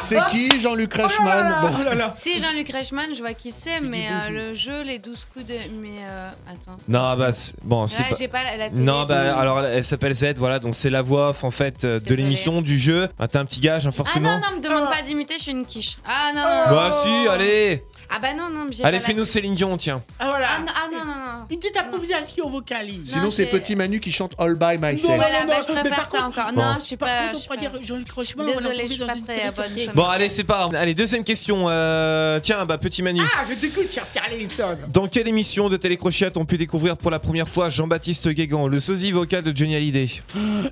Speaker 1: C'est qui Jean-Luc Reichmann? Bon.
Speaker 5: Si Jean-Luc Reichmann, je vois qui c'est, mais euh, le jeu, les 12 coups de. Mais euh, attends.
Speaker 3: Non, bah, c'est- bon, c'est
Speaker 5: Ouais,
Speaker 3: pas.
Speaker 5: j'ai pas la, la télé.
Speaker 3: Non, bah alors elle s'appelle Z, voilà, donc c'est la voix off en fait euh, de l'émission, du jeu. Ah, T'as un petit gage, hein,
Speaker 5: Ah
Speaker 3: forcément.
Speaker 5: non, non, me demande pas d'imiter, je suis une quiche. Ah non, non, non.
Speaker 3: Bah si, allez
Speaker 5: Ah bah non, non, mais j'ai
Speaker 3: Allez,
Speaker 5: pas la-
Speaker 3: fais-nous Céline Dion, tiens.
Speaker 2: Ah voilà.
Speaker 5: Ah non, ah non, non, non.
Speaker 2: Une petite improvisation vocalise.
Speaker 1: Sinon, c'est
Speaker 5: j'ai-
Speaker 1: Petit Manu qui chante All by
Speaker 2: Non,
Speaker 1: Myself.
Speaker 5: Voilà,
Speaker 2: non,
Speaker 5: bah,
Speaker 2: non,
Speaker 5: je
Speaker 2: mais
Speaker 5: préfère
Speaker 2: par
Speaker 5: ça
Speaker 2: contre-
Speaker 5: encore.
Speaker 3: Bon.
Speaker 5: Non, je
Speaker 2: Par
Speaker 5: pas.
Speaker 2: contre,
Speaker 5: je
Speaker 2: on
Speaker 5: suis
Speaker 2: pourrait pas-
Speaker 5: pas-
Speaker 2: Jean-Luc on l'a
Speaker 5: Désolée, je suis pas
Speaker 2: une
Speaker 5: très
Speaker 2: série
Speaker 5: bonne.
Speaker 2: sur
Speaker 5: comme
Speaker 3: Bon, allez, c'est pas grave. Allez, deuxième question. Euh, Tiens, bah petit Manu.
Speaker 2: Ah, je t'écoute, cher Carlison.
Speaker 3: Dans quelle émission de télécrochet ont pu découvrir pour la première fois Jean-Baptiste Guégan, le sosie vocal de Johnny Hallyday?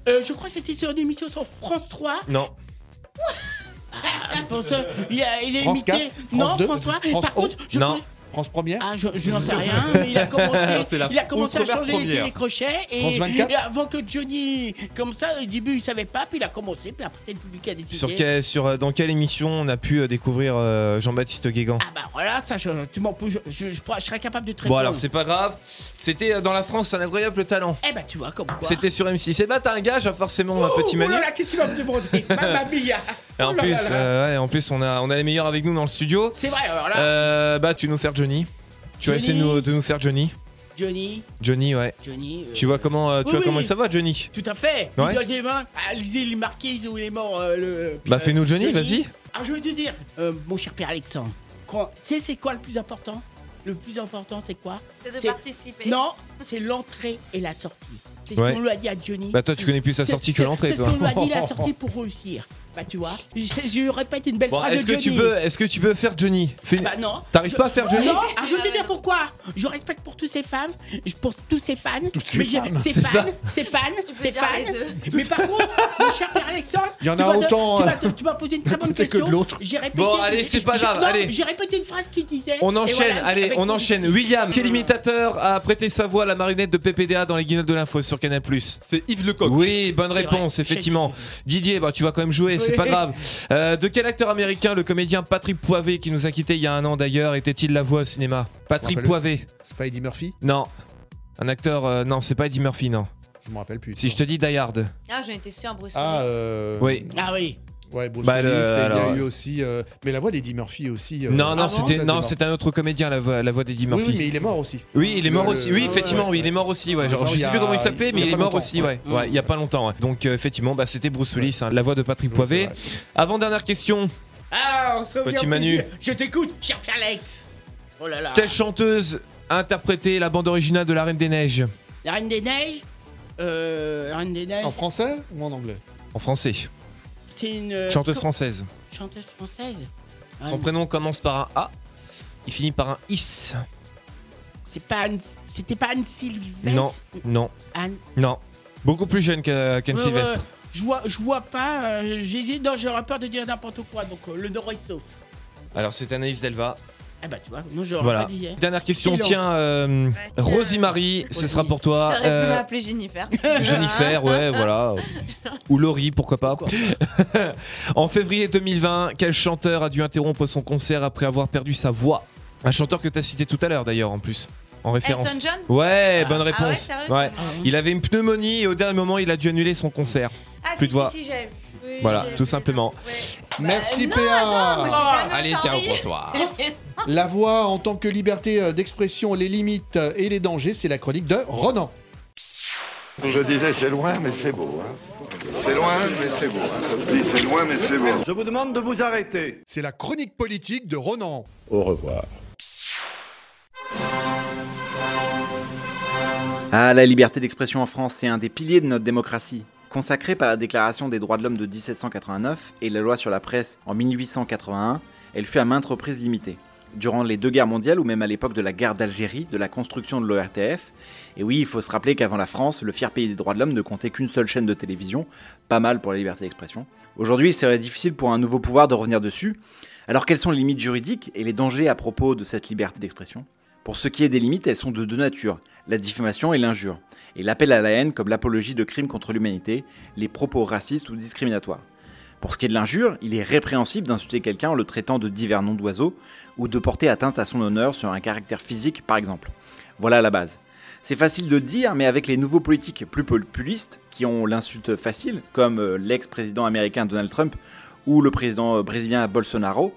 Speaker 2: Euh, je crois que c'était sur une émission sur France 3.
Speaker 3: Non.
Speaker 2: Ah, je pense euh, il, a- il est
Speaker 1: France
Speaker 2: imité.
Speaker 1: 4,
Speaker 2: non,
Speaker 1: France 2,
Speaker 2: France 3.
Speaker 1: France
Speaker 2: Par contre, je
Speaker 3: Non.
Speaker 1: France Première
Speaker 2: Ah, je, je n'en sais rien. mais Il a commencé,
Speaker 7: la
Speaker 2: il a commencé à
Speaker 7: outre-mer
Speaker 2: changer les
Speaker 7: première.
Speaker 2: télécrochets. Et,
Speaker 1: France 24.
Speaker 2: et avant que Johnny, comme ça, au début, il savait pas. Puis il a commencé. Puis après, c'est le public qui a décidé.
Speaker 3: Sur, quel- sur, euh, dans quelle émission on a pu euh, découvrir euh, Jean-Baptiste Guégan?
Speaker 2: Ah, bah voilà, ça, je, tu m'en poses. Je, je, je, je serais capable de traiter.
Speaker 3: Bon, alors c'est pas grave. C'était euh, dans la France, un incroyable talent.
Speaker 2: Eh bah, tu vois, comme quoi.
Speaker 3: C'était sur M6. Et bah, t'as un gage, hein, forcément, ma petit
Speaker 2: Oh
Speaker 3: Manu.
Speaker 2: là là, qu'est-ce qu'il va me demander? Mamma mia
Speaker 3: Et en
Speaker 2: Oh là
Speaker 3: plus,
Speaker 2: là là.
Speaker 3: euh, ouais, en plus, on a, on a les meilleurs avec nous dans le studio.
Speaker 2: C'est vrai, alors là,
Speaker 3: Euh, bah, tu nous faire Johnny. Tu vas essayer de nous, de nous faire Johnny.
Speaker 2: Johnny,
Speaker 3: Johnny, ouais.
Speaker 2: Johnny. euh,
Speaker 3: Tu vois comment, euh, tu
Speaker 2: oui,
Speaker 3: vois comment ça va, Johnny?
Speaker 2: Tout à fait.
Speaker 3: Ouais.
Speaker 2: Il donne des mains. Il est marqué, où il est mort. euh, le,
Speaker 3: Bah,
Speaker 2: euh,
Speaker 3: fais-nous Johnny, vas-y.
Speaker 2: Ah, je vais te dire, euh, mon cher père Alexandre, quand- tu sais, c'est quoi le plus important? Le plus important, c'est quoi?
Speaker 5: C'est de
Speaker 2: C'est-
Speaker 5: participer.
Speaker 2: Non, c'est l'entrée et la sortie. C'est
Speaker 3: Ouais.
Speaker 2: ce qu'on lui a dit à Johnny.
Speaker 3: Bah, toi, tu connais plus sa
Speaker 2: C'est-
Speaker 3: sortie que
Speaker 2: c'est-
Speaker 3: l'entrée,
Speaker 2: C'est ce
Speaker 3: toi.
Speaker 2: qu'on lui a dit, la sortie pour réussir. Bah, tu vois, je, je répète une belle
Speaker 3: Bon,
Speaker 2: phrase
Speaker 3: est-ce
Speaker 2: de
Speaker 3: que tu peux, est-ce que tu peux faire Johnny? Fais-
Speaker 2: Ah bah non.
Speaker 3: T'arrives
Speaker 2: Je-
Speaker 3: pas à faire Johnny?
Speaker 2: Non, ah, je vais te dire pourquoi. Je respecte pour tous ces femmes, je- pour tous ces fans.
Speaker 1: ces
Speaker 2: mais
Speaker 1: femmes.
Speaker 2: Ces
Speaker 3: Ces
Speaker 2: fans, ces fans,
Speaker 5: Tu peux
Speaker 2: ces
Speaker 5: dire
Speaker 2: fans.
Speaker 5: les deux.
Speaker 2: Mais par contre, mon cher père Alexandre,
Speaker 1: Il y en
Speaker 2: tu
Speaker 1: a
Speaker 2: vas de-
Speaker 1: autant,
Speaker 2: Tu vas, tu vas poser une très bonne
Speaker 1: côté que
Speaker 2: question.
Speaker 1: de l'autre.
Speaker 2: J'ai répété.
Speaker 3: Bon, allez, c'est pas
Speaker 2: j'ai-
Speaker 3: grave,
Speaker 2: non,
Speaker 3: allez.
Speaker 2: J'ai répété une phrase qui disait.
Speaker 3: On
Speaker 2: et
Speaker 3: enchaîne,
Speaker 2: voilà,
Speaker 3: allez,
Speaker 2: avec
Speaker 3: on
Speaker 2: mon-
Speaker 3: enchaîne. William, quel imitateur a prêté sa voix à la marionnette de PPDA dans les guignols de l'info sur Canal
Speaker 7: C'est Yves Lecoq.
Speaker 3: Oui, bonne
Speaker 2: C'est
Speaker 3: réponse,
Speaker 2: vrai.
Speaker 3: effectivement. Didier, bah, tu vas quand même jouer, c'est pas grave. Euh, de quel acteur américain le comédien Patrick Poivet, qui nous a quittés il y a un an d'ailleurs, était-il la voix au cinéma Patrick. Poivet
Speaker 1: C'est pas Eddie Murphy
Speaker 3: Non. Un acteur, euh, non, c'est pas Eddie Murphy, non.
Speaker 1: Je me rappelle plus.
Speaker 3: Si je te dis Die Hard.
Speaker 5: Ah, j'en étais sûre, Bruce
Speaker 1: Ah,
Speaker 5: Willis.
Speaker 1: euh...
Speaker 3: Oui.
Speaker 2: Ah oui.
Speaker 1: Ouais, Bruce
Speaker 3: Bah,
Speaker 1: Willis,
Speaker 3: le-
Speaker 1: et il y a eu aussi... euh, Mais la voix d'Eddie Murphy aussi... euh,
Speaker 3: non, non,
Speaker 1: ah
Speaker 3: c'était, non,
Speaker 1: c'est
Speaker 3: c'est un autre comédien, la voix, la voix d'Eddie. Murphy.
Speaker 1: Oui, oui, mais il est mort aussi.
Speaker 3: Oui, il est mort
Speaker 1: Le-
Speaker 3: aussi. Oui,
Speaker 1: ouais,
Speaker 3: effectivement,
Speaker 1: ouais,
Speaker 3: oui, il est mort aussi. Ouais, genre, je sais
Speaker 1: il y
Speaker 3: plus
Speaker 1: a-
Speaker 3: comment il s'appelait,
Speaker 1: il
Speaker 3: mais
Speaker 1: a
Speaker 3: il est
Speaker 1: pas
Speaker 3: mort
Speaker 1: longtemps,
Speaker 3: aussi.
Speaker 1: ouais.
Speaker 3: Il y a pas longtemps. ouais. Donc euh, effectivement, bah, c'était Bruce Willis, hein, la voix de Patrick Poivet. Avant dernière question,
Speaker 2: Ah, on se revient
Speaker 3: Petit
Speaker 2: au
Speaker 3: Manu.
Speaker 2: plaisir. Je t'écoute, cher Alex. Oh là là.
Speaker 3: quelle chanteuse a interprété la bande originale de La Reine des Neiges
Speaker 2: La Reine des Neiges? Euh, la Reine des Neiges?
Speaker 1: En français ou en anglais?
Speaker 3: En français
Speaker 2: C'est une. euh,
Speaker 3: Chanteuse française.
Speaker 2: Chanteuse française.
Speaker 3: Son prénom commence par un A, il finit par un Is.
Speaker 2: C'est pas Anne. C'était pas Anne Sylvestre?
Speaker 3: Non, non,
Speaker 2: Anne?
Speaker 3: non. Beaucoup plus jeune que- qu'Anne
Speaker 2: Ouais,
Speaker 3: Sylvestre.
Speaker 2: ouais, Je vois, je vois pas. euh, J'hésite. Non, j'aurais peur de dire n'importe quoi. Donc euh, le sauf.
Speaker 3: Alors c'est Anaïs Delva.
Speaker 2: Ah bah tu vois, non, j'aurais
Speaker 3: Voilà.
Speaker 2: pas dit. hein.
Speaker 3: Dernière question,
Speaker 2: C'est
Speaker 3: tiens, euh,
Speaker 5: Ouais.
Speaker 3: Rosie Marie, ce sera pour toi.
Speaker 5: Tu aurais pu
Speaker 3: Euh,
Speaker 5: m'appeler Jennifer.
Speaker 3: Jennifer, ouais, voilà. Ou Laurie, pourquoi pas.
Speaker 2: Pourquoi
Speaker 3: en février 2020, quel chanteur a dû interrompre son concert après avoir perdu sa voix? Un chanteur que tu as cité tout à l'heure d'ailleurs en plus, en référence.
Speaker 5: Elton John?
Speaker 3: Ouais, bonne
Speaker 5: Ah ouais,
Speaker 3: réponse.
Speaker 5: sérieux,
Speaker 3: Ouais.
Speaker 5: c'est
Speaker 3: Il avait une pneumonie et au dernier moment, il a dû annuler son concert.
Speaker 5: Ah,
Speaker 3: Plus
Speaker 5: si,
Speaker 3: de voix.
Speaker 5: si, si, j'ai- oui,
Speaker 3: Voilà, tout simplement.
Speaker 5: Ouais.
Speaker 1: Merci
Speaker 5: Bah,
Speaker 1: PA.
Speaker 5: non, attends,
Speaker 3: Allez,
Speaker 5: ri.
Speaker 3: bonsoir.
Speaker 1: La voix en tant que liberté euh, d'expression, les limites euh, et les dangers, c'est la chronique de Ronan.
Speaker 14: Je disais c'est loin mais c'est beau. hein. C'est loin mais c'est beau. hein. Ça se dit c'est loin mais c'est beau.
Speaker 15: Je vous demande de vous arrêter.
Speaker 1: C'est la chronique politique de Ronan.
Speaker 15: Au revoir.
Speaker 6: Ah, la liberté d'expression en France, c'est un des piliers de notre démocratie. Consacrée par la Déclaration des droits de l'homme de 1789 et la loi sur la presse en 1881, elle fut à maintes reprises limitée. Durant les deux guerres mondiales ou même à l'époque de la guerre d'Algérie, de la construction de l'ORTF, et oui, il faut se rappeler qu'avant la France, le fier pays des droits de l'homme ne comptait qu'une seule chaîne de télévision, pas mal pour la liberté d'expression. Aujourd'hui, il serait difficile pour un nouveau pouvoir de revenir dessus. Alors quelles sont les limites juridiques et les dangers à propos de cette liberté d'expression? Pour ce qui est des limites, elles sont de deux natures, la diffamation et l'injure, et l'appel à la haine comme l'apologie de crimes contre l'humanité, les propos racistes ou discriminatoires. Pour ce qui est de l'injure, il est répréhensible d'insulter quelqu'un en le traitant de divers noms d'oiseaux ou de porter atteinte à son honneur sur un caractère physique par exemple. Voilà la base. C'est facile de dire, mais avec les nouveaux politiques plus populistes, qui ont l'insulte facile, comme euh, l'ex-président américain Donald Trump ou le président euh, brésilien Bolsonaro,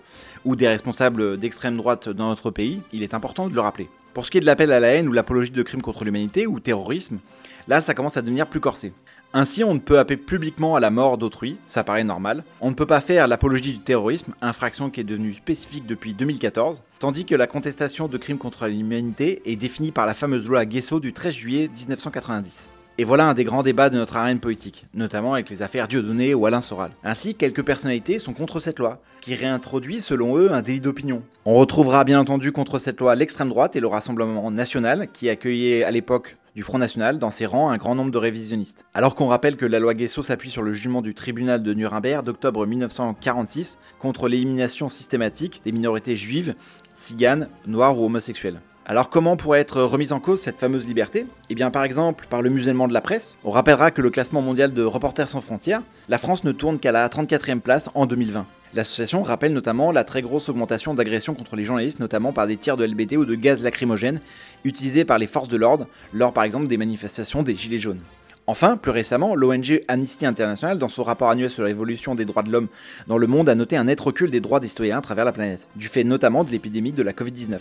Speaker 6: ou des responsables d'extrême droite dans notre pays, il est important de le rappeler. Pour ce qui est de l'appel à la haine ou l'apologie de crimes contre l'humanité ou terrorisme, là ça commence à devenir plus corsé. Ainsi, on ne peut appeler publiquement à la mort d'autrui, ça paraît normal. On ne peut pas faire l'apologie du terrorisme, infraction qui est devenue spécifique depuis 2014, tandis que la contestation de crimes contre l'humanité est définie par la fameuse loi Guesso du 13 juillet 1990. Et voilà un des grands débats de notre arène politique, notamment avec les affaires Dieudonné ou Alain Soral. Ainsi, quelques personnalités sont contre cette loi, qui réintroduit selon eux un délit d'opinion. On retrouvera bien entendu contre cette loi l'extrême droite et le Rassemblement national, qui accueillait à l'époque du Front National dans ses rangs un grand nombre de révisionnistes. Alors qu'on rappelle que la loi Guesso s'appuie sur le jugement du tribunal de Nuremberg d'octobre 1946 contre l'élimination systématique des minorités juives, tziganes, noires ou homosexuelles. Alors comment pourrait être remise en cause cette fameuse liberté? Eh bien par exemple par le musellement de la presse. On rappellera que le classement mondial de Reporters sans frontières, la France ne tourne qu'à la 34e place en 2020. L'association rappelle notamment la très grosse augmentation d'agressions contre les journalistes, notamment par des tirs de LBD ou de gaz lacrymogène utilisés par les forces de l'ordre lors par exemple des manifestations des Gilets jaunes. Enfin, plus récemment, l'ONG Amnesty International, dans son rapport annuel sur l'évolution des droits de l'homme dans le monde, a noté un net recul des droits des citoyens à travers la planète, du fait notamment de l'épidémie de la Covid-19.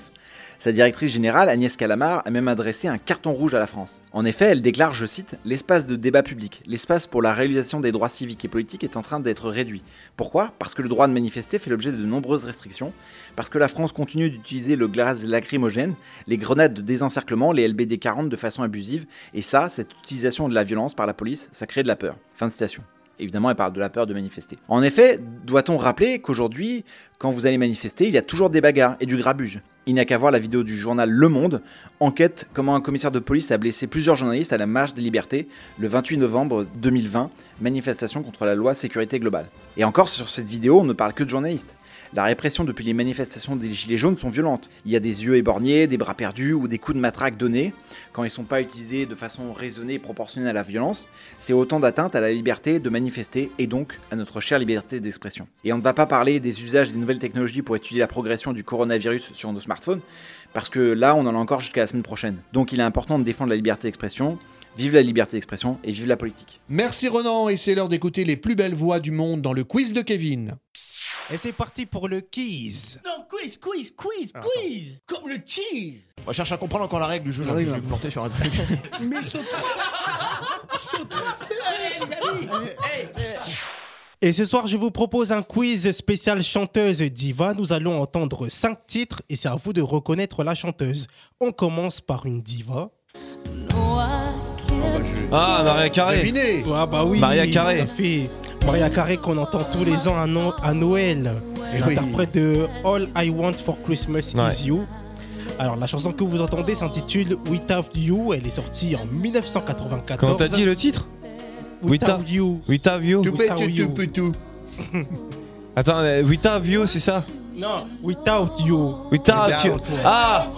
Speaker 6: Sa directrice générale, Agnès Calamar, a même adressé un carton rouge à la France. En effet, elle déclare, je cite, L'espace de débat public, l'espace pour la réalisation des droits civiques et politiques est en train d'être réduit. Pourquoi? Parce que le droit de manifester fait l'objet de nombreuses restrictions, parce que la France continue d'utiliser le gaz lacrymogène, les grenades de désencerclement, les LBD 40 de façon abusive, et ça, cette utilisation de la violence par la police, ça crée de la peur. Fin de citation. Évidemment, elle parle de la peur de manifester. En effet, doit-on rappeler qu'aujourd'hui, quand vous allez manifester, il y a toujours des bagarres et du grabuge. Il n'y a qu'à voir la vidéo du journal Le Monde, enquête comment un commissaire de police a blessé plusieurs journalistes à la marche des libertés le 28 novembre 2020, manifestation contre la loi sécurité globale. Et encore sur cette vidéo, on ne parle que de journalistes. La répression depuis les manifestations des Gilets jaunes sont violentes. Il y a des yeux éborgnés, des bras perdus ou des coups de matraque donnés. Quand ils ne sont pas utilisés de façon raisonnée et proportionnée à la violence, c'est autant d'atteinte à la liberté de manifester et donc à notre chère liberté d'expression. Et on ne va pas parler des usages des nouvelles technologies pour étudier la progression du coronavirus sur nos smartphones, parce que là on en a encore jusqu'à la semaine prochaine. Donc il est important de défendre la liberté d'expression. Vive la liberté d'expression et vive la politique.
Speaker 1: Merci Ronan, et c'est l'heure d'écouter les plus belles voix du monde dans le quiz de Kevin.
Speaker 4: Et c'est parti pour le quiz.
Speaker 2: Non, quiz, quiz, quiz,
Speaker 1: Ah,
Speaker 2: quiz Comme le cheese
Speaker 10: On cherche à comprendre encore la règle du jeu,
Speaker 2: Ah
Speaker 10: là,
Speaker 2: oui,
Speaker 10: je vais
Speaker 2: non.
Speaker 10: me planter sur un truc.
Speaker 2: Mais saute-toi Saute-toi Allez, les amis Hey.
Speaker 4: Et ce soir, je vous propose un quiz spécial chanteuse diva. Nous allons entendre cinq titres et c'est à vous de reconnaître la chanteuse. On commence par une diva.
Speaker 3: Ah, Maria Carré.
Speaker 4: Ah bah oui.
Speaker 3: Maria Carré.
Speaker 4: tout à fait. Maria Carré qu'on entend tous les ans à, No- à Noël.
Speaker 1: Eh oui.
Speaker 4: L'interprète de All I Want for Christmas
Speaker 3: Ouais.
Speaker 4: Is You. Alors la chanson que vous entendez s'intitule Without You. Elle est sortie en 1994.
Speaker 3: Comment t'as dit le titre?
Speaker 4: Without You.
Speaker 3: Without You.
Speaker 4: Without You.
Speaker 1: tout petit.
Speaker 3: Attends, euh, Without You, c'est ça?
Speaker 4: Non, Without You.
Speaker 3: Without You.
Speaker 1: Without.
Speaker 3: Ah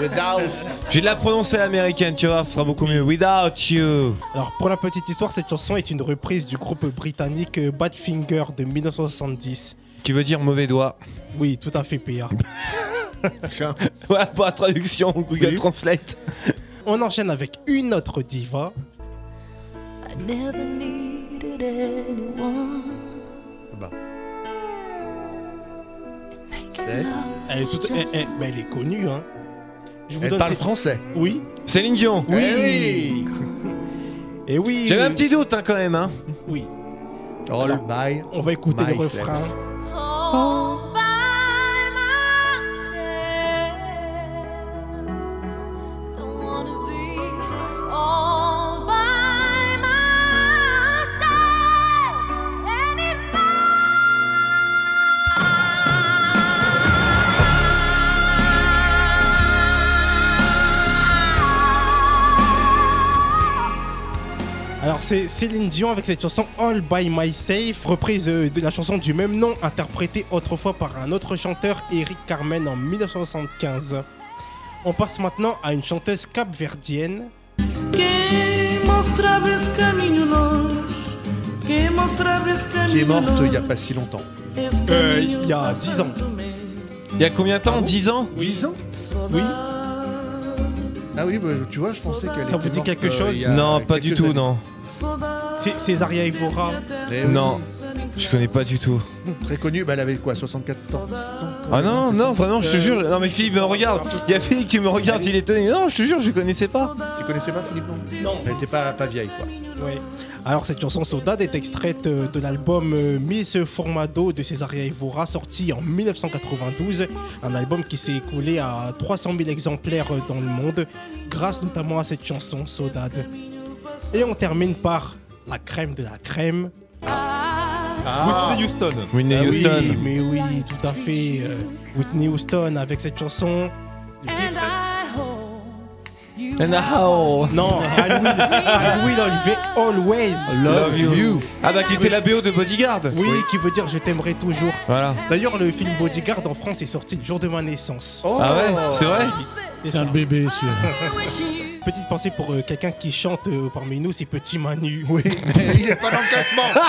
Speaker 1: Without.
Speaker 3: J'ai de la prononcer américaine, tu vois, ce sera beaucoup mieux. Without You.
Speaker 4: Alors pour la petite histoire, cette chanson est une reprise du groupe britannique Badfinger de 1970.
Speaker 3: Qui veut dire mauvais doigt?
Speaker 4: Oui, tout à fait, PA.
Speaker 3: Ouais, pour la traduction, Google
Speaker 4: Oui.
Speaker 3: Translate.
Speaker 4: On enchaîne avec une autre diva.
Speaker 1: Bah.
Speaker 4: Elle est, toute- elle- elle- mais elle est connue, hein. Je vous
Speaker 1: Elle
Speaker 4: donne
Speaker 1: parle
Speaker 4: ses-
Speaker 1: français.
Speaker 4: Oui.
Speaker 3: Céline Dion.
Speaker 4: Oui.
Speaker 1: Eh oui.
Speaker 4: Et oui.
Speaker 3: J'avais un petit doute hein, quand même. Hein.
Speaker 4: Oui.
Speaker 1: All by
Speaker 4: On va écouter le
Speaker 1: myself.
Speaker 4: refrain. Alors c'est Céline Dion avec cette chanson All By Myself, reprise euh, de la chanson du même nom, interprétée autrefois par un autre chanteur, Eric Carmen, en 1975. On passe maintenant à une chanteuse capverdienne.
Speaker 1: Qui est morte il n'y a pas si longtemps.
Speaker 4: Euh, il y a 10 ans.
Speaker 3: Il y a combien de temps? 10 ans?
Speaker 1: 10 ans?
Speaker 4: Oui.
Speaker 1: Ah oui, bah, tu vois, je pensais qu'elle
Speaker 4: Ça vous
Speaker 1: était
Speaker 4: dit
Speaker 1: morte,
Speaker 4: quelque
Speaker 1: euh,
Speaker 4: chose
Speaker 1: il y a
Speaker 3: Non, pas du
Speaker 1: quelques
Speaker 3: tout,
Speaker 1: années.
Speaker 3: non.
Speaker 4: C'est Césaria Evora.
Speaker 1: Eh oui,
Speaker 3: Non, je connais pas du tout.
Speaker 1: Très connue, bah, elle avait quoi 64 ans
Speaker 3: Ah non, non, vraiment, je te jure. Non, mais Philippe me regarde. Il y a Philippe qui me regarde, il est étonné. Non, je te jure, je connaissais pas.
Speaker 1: Tu connaissais pas Philippe Non. Elle était pas, pas vieille, quoi.
Speaker 4: Alors cette chanson Saudade est extraite euh, de l'album euh, Miss Formado de Césaria Evora sorti en 1992, un album qui s'est écoulé à 300 000 exemplaires euh, dans le monde grâce notamment à cette chanson Saudade. Et on termine par la crème de la crème.
Speaker 7: Whitney Houston.
Speaker 3: Whitney
Speaker 4: Ah oui,
Speaker 3: Houston.
Speaker 4: mais oui, tout à fait. Whitney Houston avec cette chanson. Le titre
Speaker 3: And how
Speaker 4: Non, I will, I will always
Speaker 3: Love you. Ah bah qui était la BO de Bodyguard.
Speaker 4: Oui, qui veut dire je t'aimerai toujours.
Speaker 3: Voilà.
Speaker 4: D'ailleurs, le film Bodyguard en France est sorti le jour de ma naissance.
Speaker 3: Ah ouais, c'est vrai
Speaker 16: C'est un bébé, celui-là.
Speaker 4: Petite pensée pour euh, quelqu'un qui chante euh, parmi nous, c'est Petit Manu.
Speaker 1: Oui, il est pas dans le classement.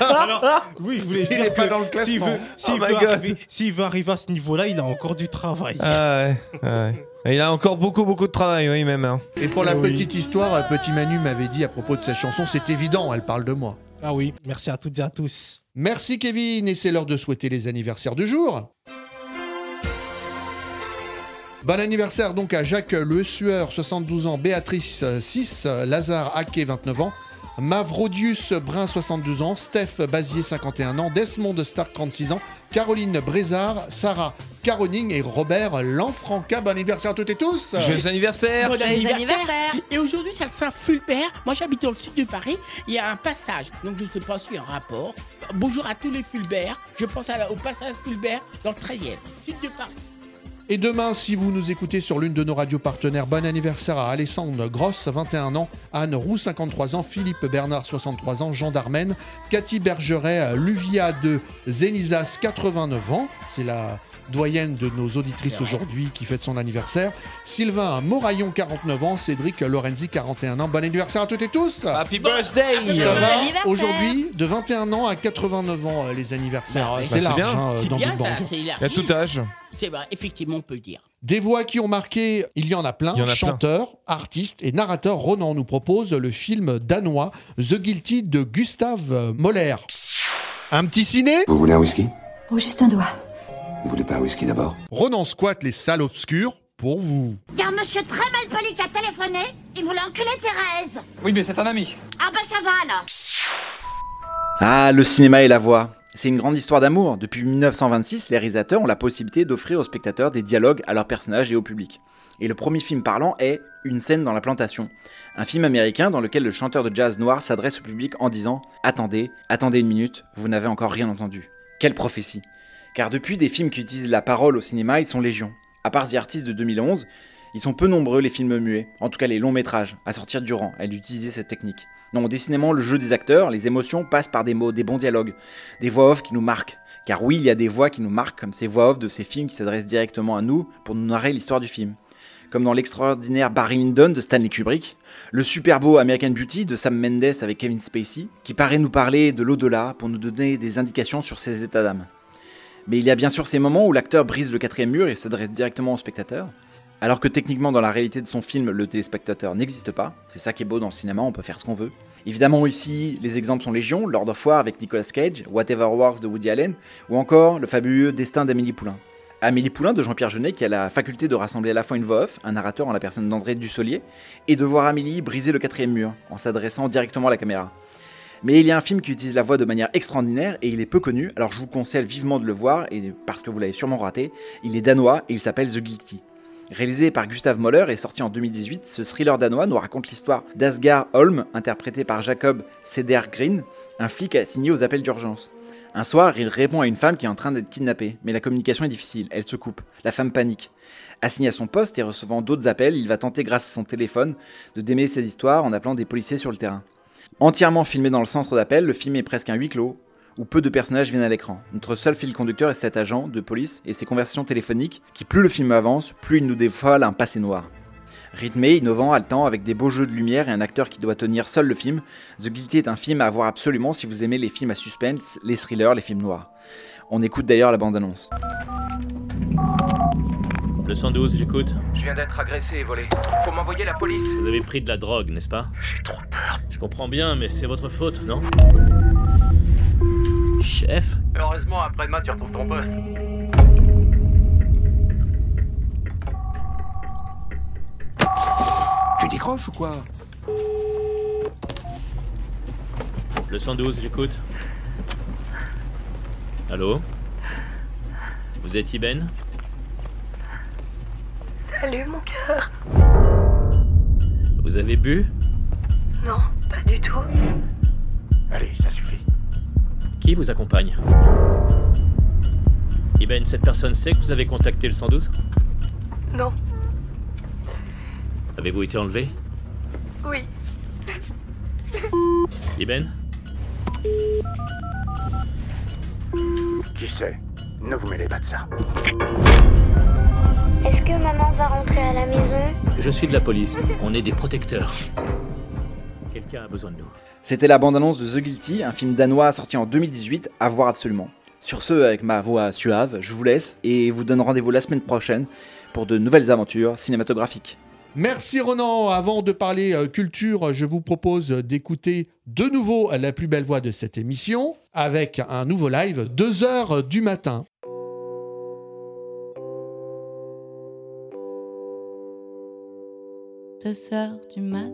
Speaker 4: Alors, oui, je voulais
Speaker 1: Il
Speaker 4: dire
Speaker 1: est pas
Speaker 4: que
Speaker 1: dans le
Speaker 4: s'il
Speaker 1: classement.
Speaker 4: veut, s'il
Speaker 3: Oh my
Speaker 4: veut
Speaker 3: God.
Speaker 4: arriver, s'il veut arriver à ce niveau-là, il a encore du travail.
Speaker 3: Ah ouais, ouais. Et il a encore beaucoup, beaucoup de travail, oui, même. hein.
Speaker 1: Et pour la
Speaker 4: Oui.
Speaker 1: petite histoire, euh, Petit Manu m'avait dit à propos de cette chanson, c'est évident, elle parle de moi.
Speaker 4: Ah oui, merci à toutes et à tous.
Speaker 1: Merci Kevin, et c'est l'heure de souhaiter les anniversaires du jour. Bon anniversaire donc à Jacques Le Sueur, 72 ans, Béatrice, euh, 6, euh, Lazare Haquet, 29 ans, Mavrodius Brun, 62 ans, Steph Bazier, 51 ans, Desmond Stark, 36 ans, Caroline Brézard, Sarah Caroning et Robert Lanfranca. Bon anniversaire à toutes et tous
Speaker 3: Joyeux anniversaire
Speaker 2: Bon
Speaker 5: Joyeux
Speaker 2: anniversaire.
Speaker 5: anniversaire.
Speaker 2: Et aujourd'hui, c'est le Saint-Fulbert. Moi, j'habite dans le sud de Paris. Il y a un passage. Donc, je ne sais pas s'il y a un rapport. Bonjour à tous les Fulbert. Je pense à la- au passage Fulbert dans le 13e, sud de Paris.
Speaker 1: Et demain, si vous nous écoutez sur l'une de nos radios partenaires, bon anniversaire à Alessandre Gross, 21 ans, Anne Roux, 53 ans, Philippe Bernard, 63 ans, Jean Darmen, Cathy Bergeret, Luvia de Zénizas, 89 ans. C'est la doyenne de nos auditrices aujourd'hui qui fête son anniversaire. Sylvain Moraillon, 49 ans, Cédric Lorenzi, 41 ans. Bon anniversaire à toutes et tous
Speaker 3: Happy birthday
Speaker 1: Ça va
Speaker 5: anniversaire.
Speaker 1: aujourd'hui de 21 ans à 89 ans euh, les anniversaires.
Speaker 2: Bah,
Speaker 1: c'est
Speaker 3: c'est
Speaker 1: large
Speaker 3: bien.
Speaker 1: hein,
Speaker 2: C'est
Speaker 1: dans
Speaker 2: bien
Speaker 1: Big Bang.
Speaker 2: c'est
Speaker 3: a
Speaker 2: élargi.
Speaker 3: tout âge.
Speaker 2: C'est vrai, effectivement, on peut le dire.
Speaker 1: Des voix qui ont marqué, il y en a plein.
Speaker 3: Il y en a plein.
Speaker 1: Chanteur, artiste et narrateur, Ronan nous propose le film danois The Guilty de Gustave Moller. Un petit ciné?
Speaker 17: Vous voulez un whisky?
Speaker 18: Oh, juste un doigt.
Speaker 17: Vous voulez pas un whisky d'abord?
Speaker 1: Ronan squatte les salles obscures pour vous.
Speaker 18: Car monsieur très mal poli qui a téléphoné, il voulait enculer Thérèse.
Speaker 10: Oui, mais c'est un ami.
Speaker 18: Ah bah ça va alors.
Speaker 6: Ah, le cinéma et la voix. C'est une grande histoire d'amour. Depuis 1926, les réalisateurs ont la possibilité d'offrir aux spectateurs des dialogues à leurs personnages et au public. Et le premier film parlant est Une scène dans la plantation, un film américain dans lequel le chanteur de jazz noir s'adresse au public en disant Attendez, attendez une minute, vous n'avez encore rien entendu. Quelle prophétie Car depuis des films qui utilisent la parole au cinéma, ils sont légion. À part The Artist de 2011, ils sont peu nombreux les films muets, en tout cas les longs métrages, à sortir du rang, à utiliser cette technique. Non, décidément, le jeu des acteurs, les émotions passent par des mots, des bons dialogues, des voix off qui nous marquent. Car oui, il y a des voix qui nous marquent, comme ces voix off de ces films qui s'adressent directement à nous pour nous narrer l'histoire du film. Comme dans l'extraordinaire Barry Lyndon de Stanley Kubrick, le super beau American Beauty de Sam Mendes avec Kevin Spacey, qui paraît nous parler de l'au-delà pour nous donner des indications sur ses états d'âme. Mais il y a bien sûr ces moments où l'acteur brise le quatrième mur et s'adresse directement au spectateur. Alors que techniquement dans la réalité de son film, le téléspectateur n'existe pas. C'est ça qui est beau dans le cinéma, on peut faire ce qu'on veut. Évidemment ici, les exemples sont légion, Lord of War avec Nicolas Cage, Whatever Works de Woody Allen, ou encore le fabuleux Destin d'Amélie Poulain. Amélie Poulain de Jean-Pierre Jeunet qui a la faculté de rassembler à la fois une voix off, un narrateur en la personne d'André Dussolier, et de voir Amélie briser le quatrième mur en s'adressant directement à la caméra. Mais il y a un film qui utilise la voix de manière extraordinaire et il est peu connu, alors je vous conseille vivement de le voir, et parce que vous l'avez sûrement raté, il est danois et il s'appelle The Guilty. Réalisé par Gustav Moller et sorti en 2018, ce thriller danois nous raconte l'histoire d'Asgar Holm, interprété par Jacob Sedergren, un flic assigné aux appels d'urgence. Un soir, il répond à une femme qui est en train d'être kidnappée, mais la communication est difficile, elle se coupe, la femme panique. Assigné à son poste et recevant d'autres appels, il va tenter grâce à son téléphone de démêler cette histoire en appelant des policiers sur le terrain. Entièrement filmé dans le centre d'appel, le film est presque un huis clos, où peu de personnages viennent à l'écran. Notre seul fil conducteur est cet agent de police et ses conversations téléphoniques, qui plus le film avance, plus il nous dévoile un passé noir. Rythmé, innovant, haletant, avec des beaux jeux de lumière et un acteur qui doit tenir seul le film, The Guilty est un film à voir absolument si vous aimez les films à suspense, les thrillers, les films noirs. On écoute d'ailleurs la bande-annonce.
Speaker 10: Le 112, j'écoute.
Speaker 19: Je viens d'être agressé et volé. Faut m'envoyer la police.
Speaker 10: Vous avez pris de la drogue, n'est-ce pas?
Speaker 19: J'ai trop peur.
Speaker 10: Je comprends bien, mais c'est votre faute, non? Chef
Speaker 19: Heureusement, après-demain, tu retrouves ton poste.
Speaker 17: Tu décroches ou quoi?
Speaker 10: Le 112, j'écoute. Allô? Vous êtes Iben?
Speaker 20: Salut mon cœur.
Speaker 10: Vous avez bu?
Speaker 20: Non, pas du tout.
Speaker 19: Allez, ça suffit.
Speaker 10: Qui vous accompagne Iben, cette personne sait que vous avez contacté le 112
Speaker 20: Non,
Speaker 10: Avez-vous été enlevé
Speaker 20: oui.
Speaker 10: Iben
Speaker 19: Qui sait? Ne vous mêlez pas de ça.
Speaker 21: Est-ce que maman va rentrer à la maison?
Speaker 10: Je suis de la police. On est des protecteurs. Quelqu'un a besoin de nous.
Speaker 6: C'était la bande-annonce de The Guilty, un film danois sorti en 2018, à voir absolument. Sur ce, avec ma voix suave, je vous laisse et vous donne rendez-vous la semaine prochaine pour de nouvelles aventures cinématographiques.
Speaker 1: Merci Ronan. Avant de parler euh, culture, je vous propose d'écouter de nouveau la plus belle voix de cette émission avec un nouveau live, 2 heures du matin.
Speaker 5: Deux heures du mat.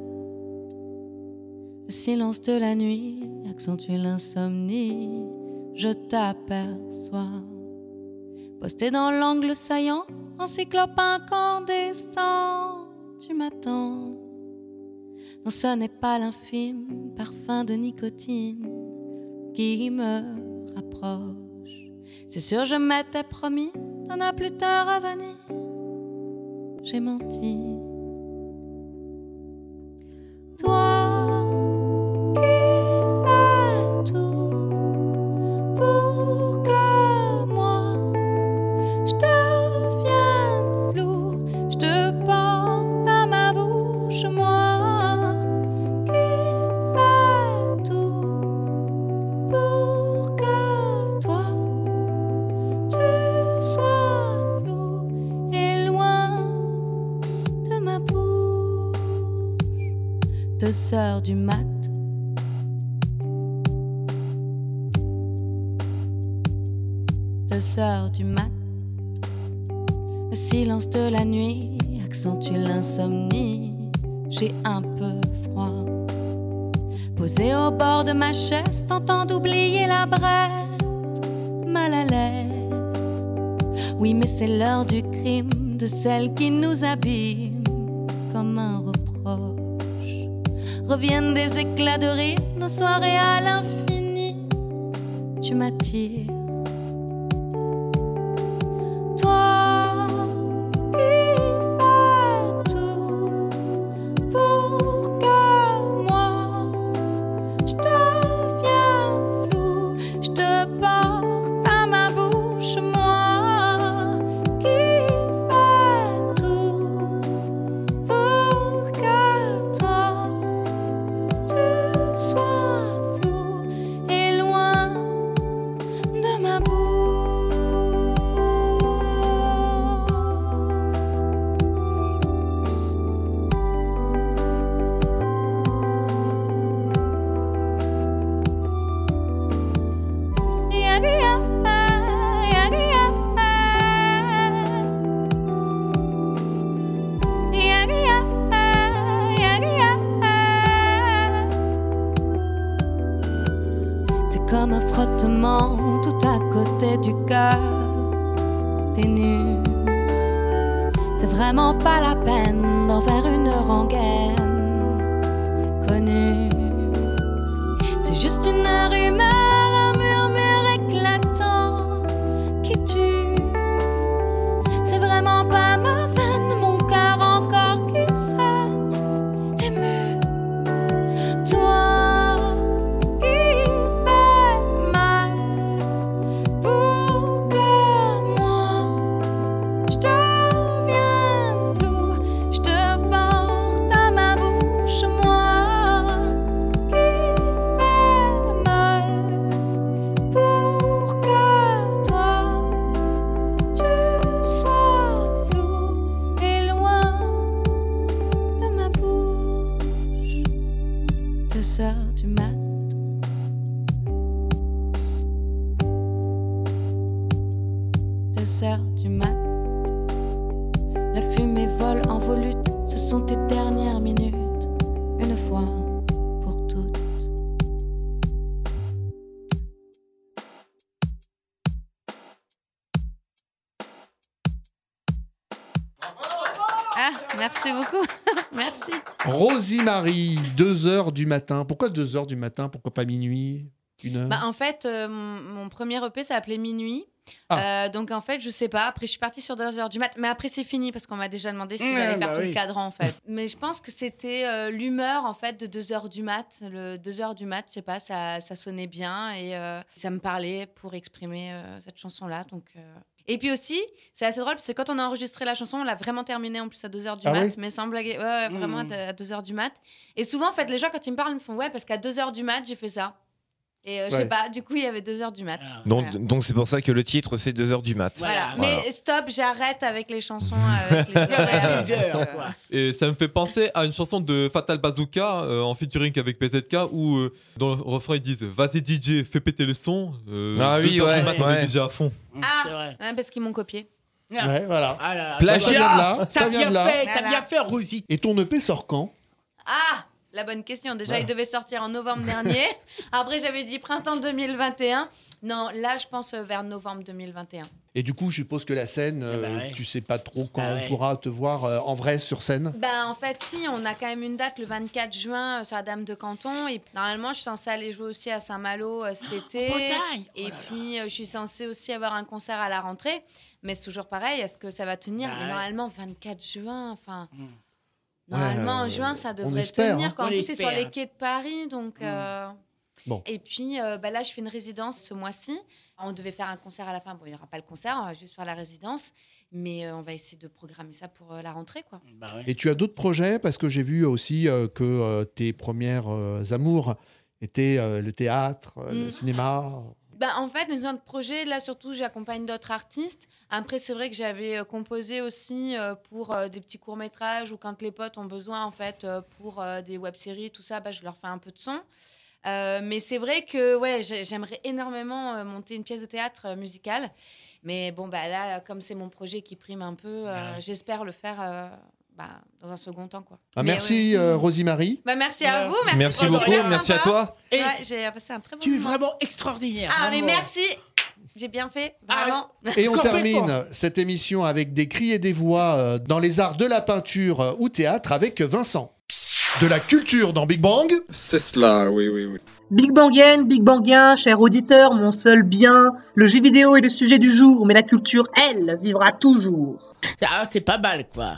Speaker 5: Le silence de la nuit accentue l'insomnie. Je t'aperçois. Posté dans l'angle saillant, en cyclope incandescent. Tu m'attends. Non, ce n'est pas l'infime parfum de nicotine qui me rapproche. C'est sûr, je m'étais promis d'en a plus tard à venir. J'ai menti. Mat. Deux heures du mat. Le silence de la nuit accentue l'insomnie. J'ai un peu froid. Posé au bord de ma chaise, tentant d'oublier la braise. Mal à l'aise. Oui, mais c'est l'heure du crime, de celle qui nous abîme comme un reproche. Reviennent des éclats de rire, nos soirées à l'infini. Tu m'attires.
Speaker 1: Rosie Marie, 2h du matin. Pourquoi 2h du matin? Pourquoi pas minuit? Une heure?
Speaker 5: Bah, en fait, euh, mon, premier EP s'appelait Minuit.
Speaker 1: Ah.
Speaker 5: Euh, donc en fait, je sais pas. Après, je suis partie sur 2 heures du mat. Mais après, c'est fini parce qu'on m'a déjà demandé si j'allais
Speaker 2: bah
Speaker 5: faire tout
Speaker 2: oui.
Speaker 5: le cadran en fait. mais je pense que c'était euh, l'humeur en fait de 2 heures du mat. Le 2 heures du mat, je sais pas, ça, ça sonnait bien et euh, ça me parlait pour exprimer euh, cette chanson-là. Donc. Et puis aussi, c'est assez drôle parce que quand on a enregistré la chanson, on l'a vraiment terminée en plus à 2h du
Speaker 1: Ah
Speaker 5: mat,
Speaker 1: oui
Speaker 5: mais sans blaguer. Ouais, ouais, vraiment
Speaker 2: Mmh.
Speaker 5: à 2h du mat. Et souvent, en fait, les gens, quand ils me parlent, ils me font Ouais, parce qu'à 2h du mat, j'ai fait ça. Et euh, je sais
Speaker 3: Ouais.
Speaker 5: pas, du coup, il y avait 2h du mat.
Speaker 3: Donc
Speaker 5: Voilà.
Speaker 3: donc c'est pour ça que le titre c'est 2h du mat.
Speaker 5: Voilà.
Speaker 3: Voilà.
Speaker 5: Mais stop, j'arrête avec les chansons avec les horaires, parce que-
Speaker 7: Et ça me fait penser à une chanson de Fatal Bazooka euh, en featuring avec PZK où euh, dans le refrain ils disent Vas-y DJ, fais péter le son. Euh,
Speaker 3: Ah oui,
Speaker 7: deux heures du
Speaker 3: ouais,
Speaker 7: mat, on
Speaker 3: ouais.
Speaker 7: est déjà à fond.
Speaker 5: Ah, ouais, parce qu'ils m'ont copié.
Speaker 1: Ouais, voilà.
Speaker 2: Ah là là.
Speaker 1: Plagiat Ça vient de là,
Speaker 2: T'as
Speaker 1: ça vient
Speaker 2: bien
Speaker 1: de là.
Speaker 2: fait, t'as
Speaker 5: Voilà.
Speaker 2: bien fait, Rosie.
Speaker 1: Et ton EP sort quand?
Speaker 5: Ah, la bonne question. Déjà,
Speaker 1: Ouais.
Speaker 5: il devait sortir en novembre dernier. Après, j'avais dit printemps 2021. Non, là, je pense euh, vers novembre 2021.
Speaker 1: Et du coup, je suppose que la scène, euh,
Speaker 5: bah ouais.
Speaker 1: tu sais pas trop quand
Speaker 5: Ah
Speaker 1: on
Speaker 5: ouais.
Speaker 1: pourra te voir euh, en vrai sur scène
Speaker 5: Ben, en fait, si, on a quand même une date le 24 juin euh, sur la Dame de Canton. Et normalement, je suis censée aller jouer aussi à Saint-Malo euh, cet été.
Speaker 2: Bretagne
Speaker 5: Et puis, euh, je suis censée aussi avoir un concert à la rentrée. Mais c'est toujours pareil, est-ce que ça va tenir?
Speaker 2: Bah ouais.
Speaker 5: normalement, 24 juin, enfin...
Speaker 2: Hmm.
Speaker 5: Normalement, en
Speaker 1: euh,
Speaker 5: juin, ça
Speaker 1: on
Speaker 5: devrait
Speaker 1: espère,
Speaker 5: tenir.
Speaker 1: hein.
Speaker 5: Quand en
Speaker 2: On
Speaker 5: plus, c'est sur les quais de Paris, donc... euh,
Speaker 1: Bon.
Speaker 5: Et puis, euh, bah là, je fais une résidence ce mois-ci. On devait faire un concert à la fin. Bon, il n'y aura pas le concert, on va juste faire la résidence. Mais euh, on va essayer de programmer ça pour euh, la rentrée, quoi.
Speaker 1: Et tu as d'autres projets? Parce que j'ai vu aussi euh, que euh, tes premières euh, amours étaient euh, le théâtre, euh, le
Speaker 5: Mm.
Speaker 1: cinéma.
Speaker 5: Bah, en fait, dans autres projets, là surtout, j'accompagne d'autres artistes. Après, c'est vrai que j'avais euh, composé aussi euh, pour euh, des petits courts-métrages ou quand les potes ont besoin, en fait, pour des web-séries, tout ça, bah, je leur fais un peu de son. Euh, mais c'est vrai que ouais, j'ai- j'aimerais énormément monter une pièce de théâtre musicale. Mais bon, bah, là, comme c'est mon projet qui prime un peu, euh, j'espère le faire euh, bah, dans un second temps. Quoi.
Speaker 1: Ah,
Speaker 5: Mais,
Speaker 1: merci,
Speaker 5: ouais.
Speaker 1: euh, Rosie Marie.
Speaker 5: Bah, merci à vous. Merci,
Speaker 3: Merci beaucoup,
Speaker 5: super
Speaker 3: merci à toi.
Speaker 2: Et
Speaker 5: Ouais, j'ai passé un très bon
Speaker 2: Tu es vraiment extraordinaire.
Speaker 5: Ah, mais merci. J'ai bien fait,
Speaker 2: Ah.
Speaker 1: Et on termine cette émission avec des cris et des voix euh, dans les arts de la peinture euh, ou théâtre avec Vincent. De la culture dans Big Bang.
Speaker 22: C'est cela, oui, oui, oui.
Speaker 23: Big Bangien, Big Bangien, cher auditeur, mon seul bien. Le jeu vidéo est le sujet du jour, mais la culture, elle, vivra toujours.
Speaker 2: Ah, c'est pas mal, quoi.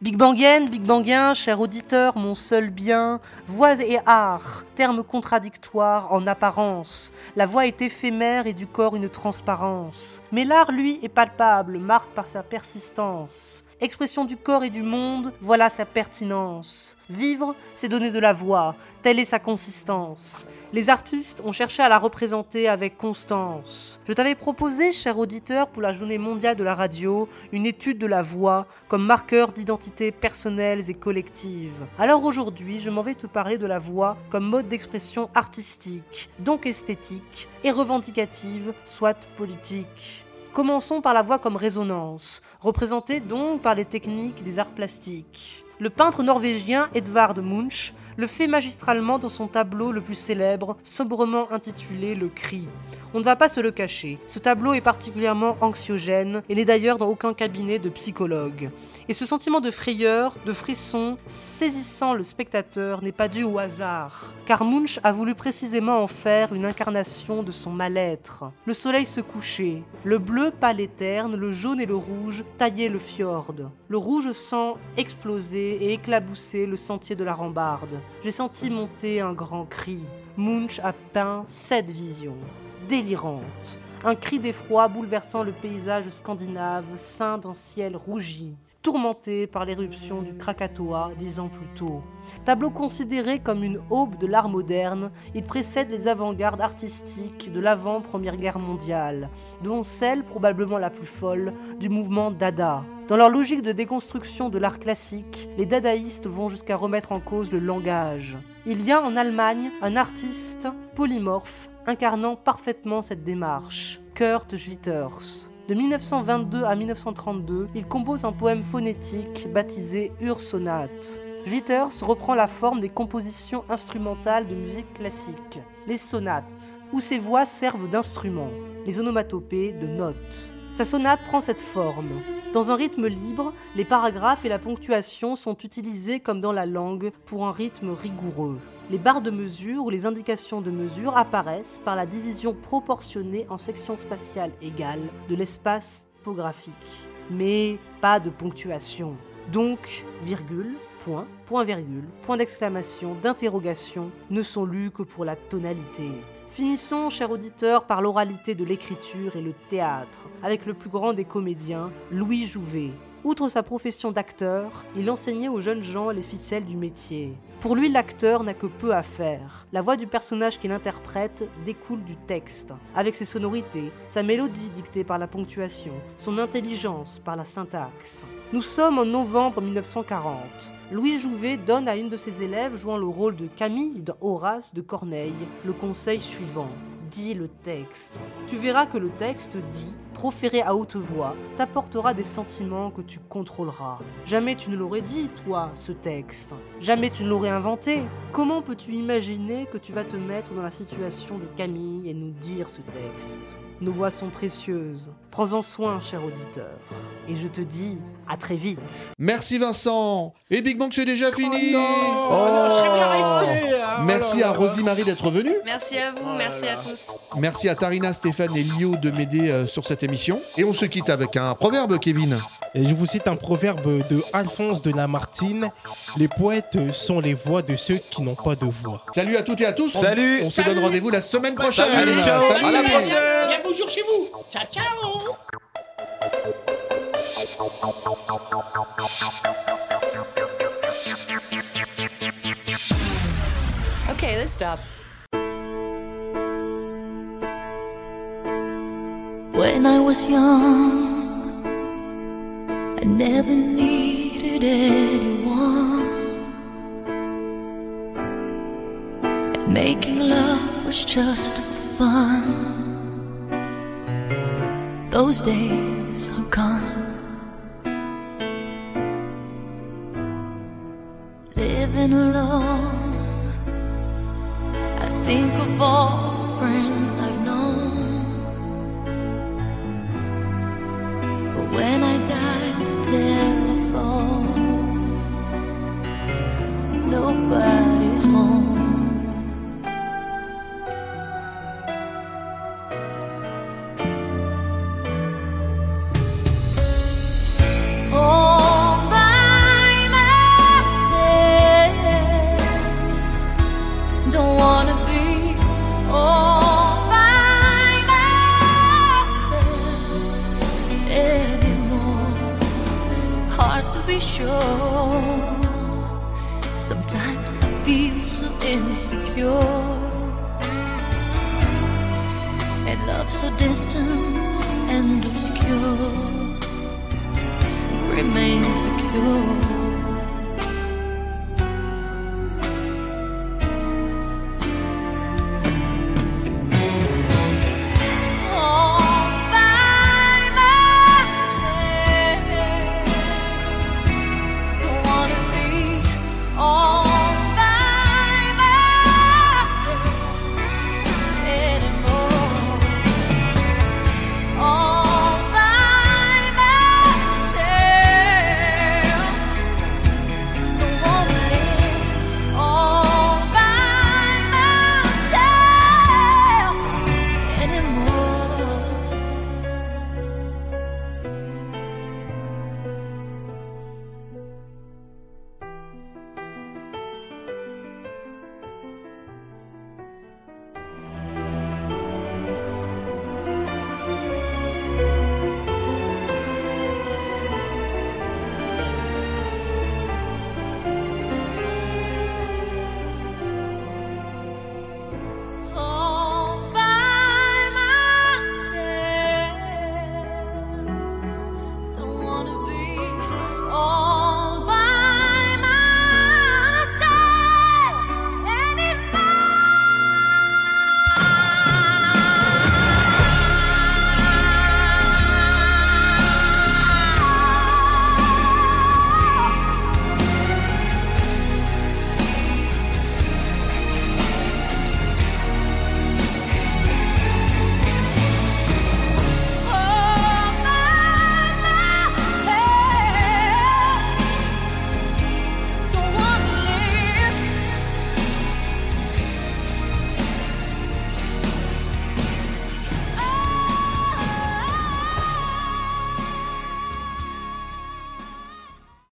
Speaker 23: Big Bangien, Big Bangien, cher auditeur, mon seul bien. Voix et art, termes contradictoires en apparence. La voix est éphémère et du corps une transparence. Mais l'art, lui, est palpable, marque par sa persistance. Expression du corps et du monde, voilà sa pertinence. Vivre, c'est donner de la voix, telle est sa consistance. Les artistes ont cherché à la représenter avec constance. Je t'avais proposé, cher auditeur, pour la journée mondiale de la radio, une étude de la voix comme marqueur d'identité personnelles et collectives. Alors aujourd'hui, je m'en vais te parler de la voix comme mode d'expression artistique, donc esthétique, et revendicative, soit politique. Commençons par la voix comme résonance, représentée donc par les techniques des arts plastiques. Le peintre norvégien Edvard Munch le fait magistralement dans son tableau le plus célèbre, sobrement intitulé Le Cri. On ne va pas se le cacher, ce tableau est particulièrement anxiogène et n'est d'ailleurs dans aucun cabinet de psychologue. Et ce sentiment de frayeur, de frisson, saisissant le spectateur n'est pas dû au hasard, car Munch a voulu précisément en faire une incarnation de son mal-être. Le soleil se couchait, le bleu pâle et terne, le jaune et le rouge taillaient le fjord. Le rouge sang explosait et éclaboussait le sentier de la rambarde. J'ai senti monter un grand cri. Munch a peint cette vision, délirante. Un cri d'effroi bouleversant le paysage scandinave, ceint d'un ciel rougi, tourmenté par l'éruption du Krakatoa dix ans plus tôt. Tableau considéré comme une aube de l'art moderne, il précède les avant-gardes artistiques de l'avant-première guerre mondiale, dont celle, probablement la plus folle, du mouvement Dada. Dans leur logique de déconstruction de l'art classique, les dadaïstes vont jusqu'à remettre en cause le langage. Il y a en Allemagne un artiste polymorphe incarnant parfaitement cette démarche, Kurt Schwitters. De 1922 à 1932, il compose un poème phonétique baptisé Ursonate. Schwitters reprend la forme des compositions instrumentales de musique classique, les sonates, où ses voix servent d'instruments, les onomatopées de notes. Sa sonate prend cette forme. Dans un rythme libre, les paragraphes et la ponctuation sont utilisés comme dans la langue pour un rythme rigoureux. Les barres de mesure ou les indications de mesure apparaissent par la division proportionnée en sections spatiales égales de l'espace topographique. Mais pas de ponctuation. Donc, virgule, point, point virgule, point d'exclamation, d'interrogation ne sont lus que pour la tonalité. Finissons, cher auditeur, par l'oralité de l'écriture et le théâtre, avec le plus grand des comédiens, Louis Jouvet. Outre sa profession d'acteur, il enseignait aux jeunes gens les ficelles du métier. Pour lui, l'acteur n'a que peu à faire. La voix du personnage qu'il interprète découle du texte, avec ses sonorités, sa mélodie dictée par la ponctuation, son intelligence par la syntaxe. Nous sommes en novembre 1940. Louis Jouvet donne à une de ses élèves jouant le rôle de Camille dans Horace de Corneille le conseil suivant. Dis le texte. Tu verras que le texte dit, proféré à haute voix, t'apportera des sentiments que tu contrôleras. Jamais tu ne l'aurais dit, toi, ce texte. Jamais tu ne l'aurais inventé. Comment peux-tu imaginer que tu vas te mettre dans la situation de Camille et nous dire ce texte? Nos voix sont précieuses. Prends-en soin, cher auditeur. Et je te dis à très vite.
Speaker 1: Merci Vincent. Et Big Bang, c'est déjà fini.
Speaker 2: Oh non, je serais bien resté, hein.
Speaker 1: Merci
Speaker 2: Oh là
Speaker 1: à Rosie Marie d'être venue.
Speaker 5: Merci à vous, merci à tous.
Speaker 1: Merci à Tarina, Stéphane et Lio de m'aider euh, sur cette émission. Et on se quitte avec un proverbe, Kevin.
Speaker 4: Et je vous cite un proverbe de Alphonse de Lamartine Les poètes sont les voix de ceux qui n'ont pas de voix.
Speaker 1: Salut à toutes et à tous. On-
Speaker 3: Salut.
Speaker 1: On, se donne rendez-vous la semaine prochaine.
Speaker 3: Salut, ciao.
Speaker 1: Salut.
Speaker 3: À la prochaine.
Speaker 2: Bien bonjour chez vous. Ciao, ciao.
Speaker 24: Okay, let's stop.
Speaker 25: When I was young, I never needed anyone. And making love was just fun. Those days are gone. Living alone,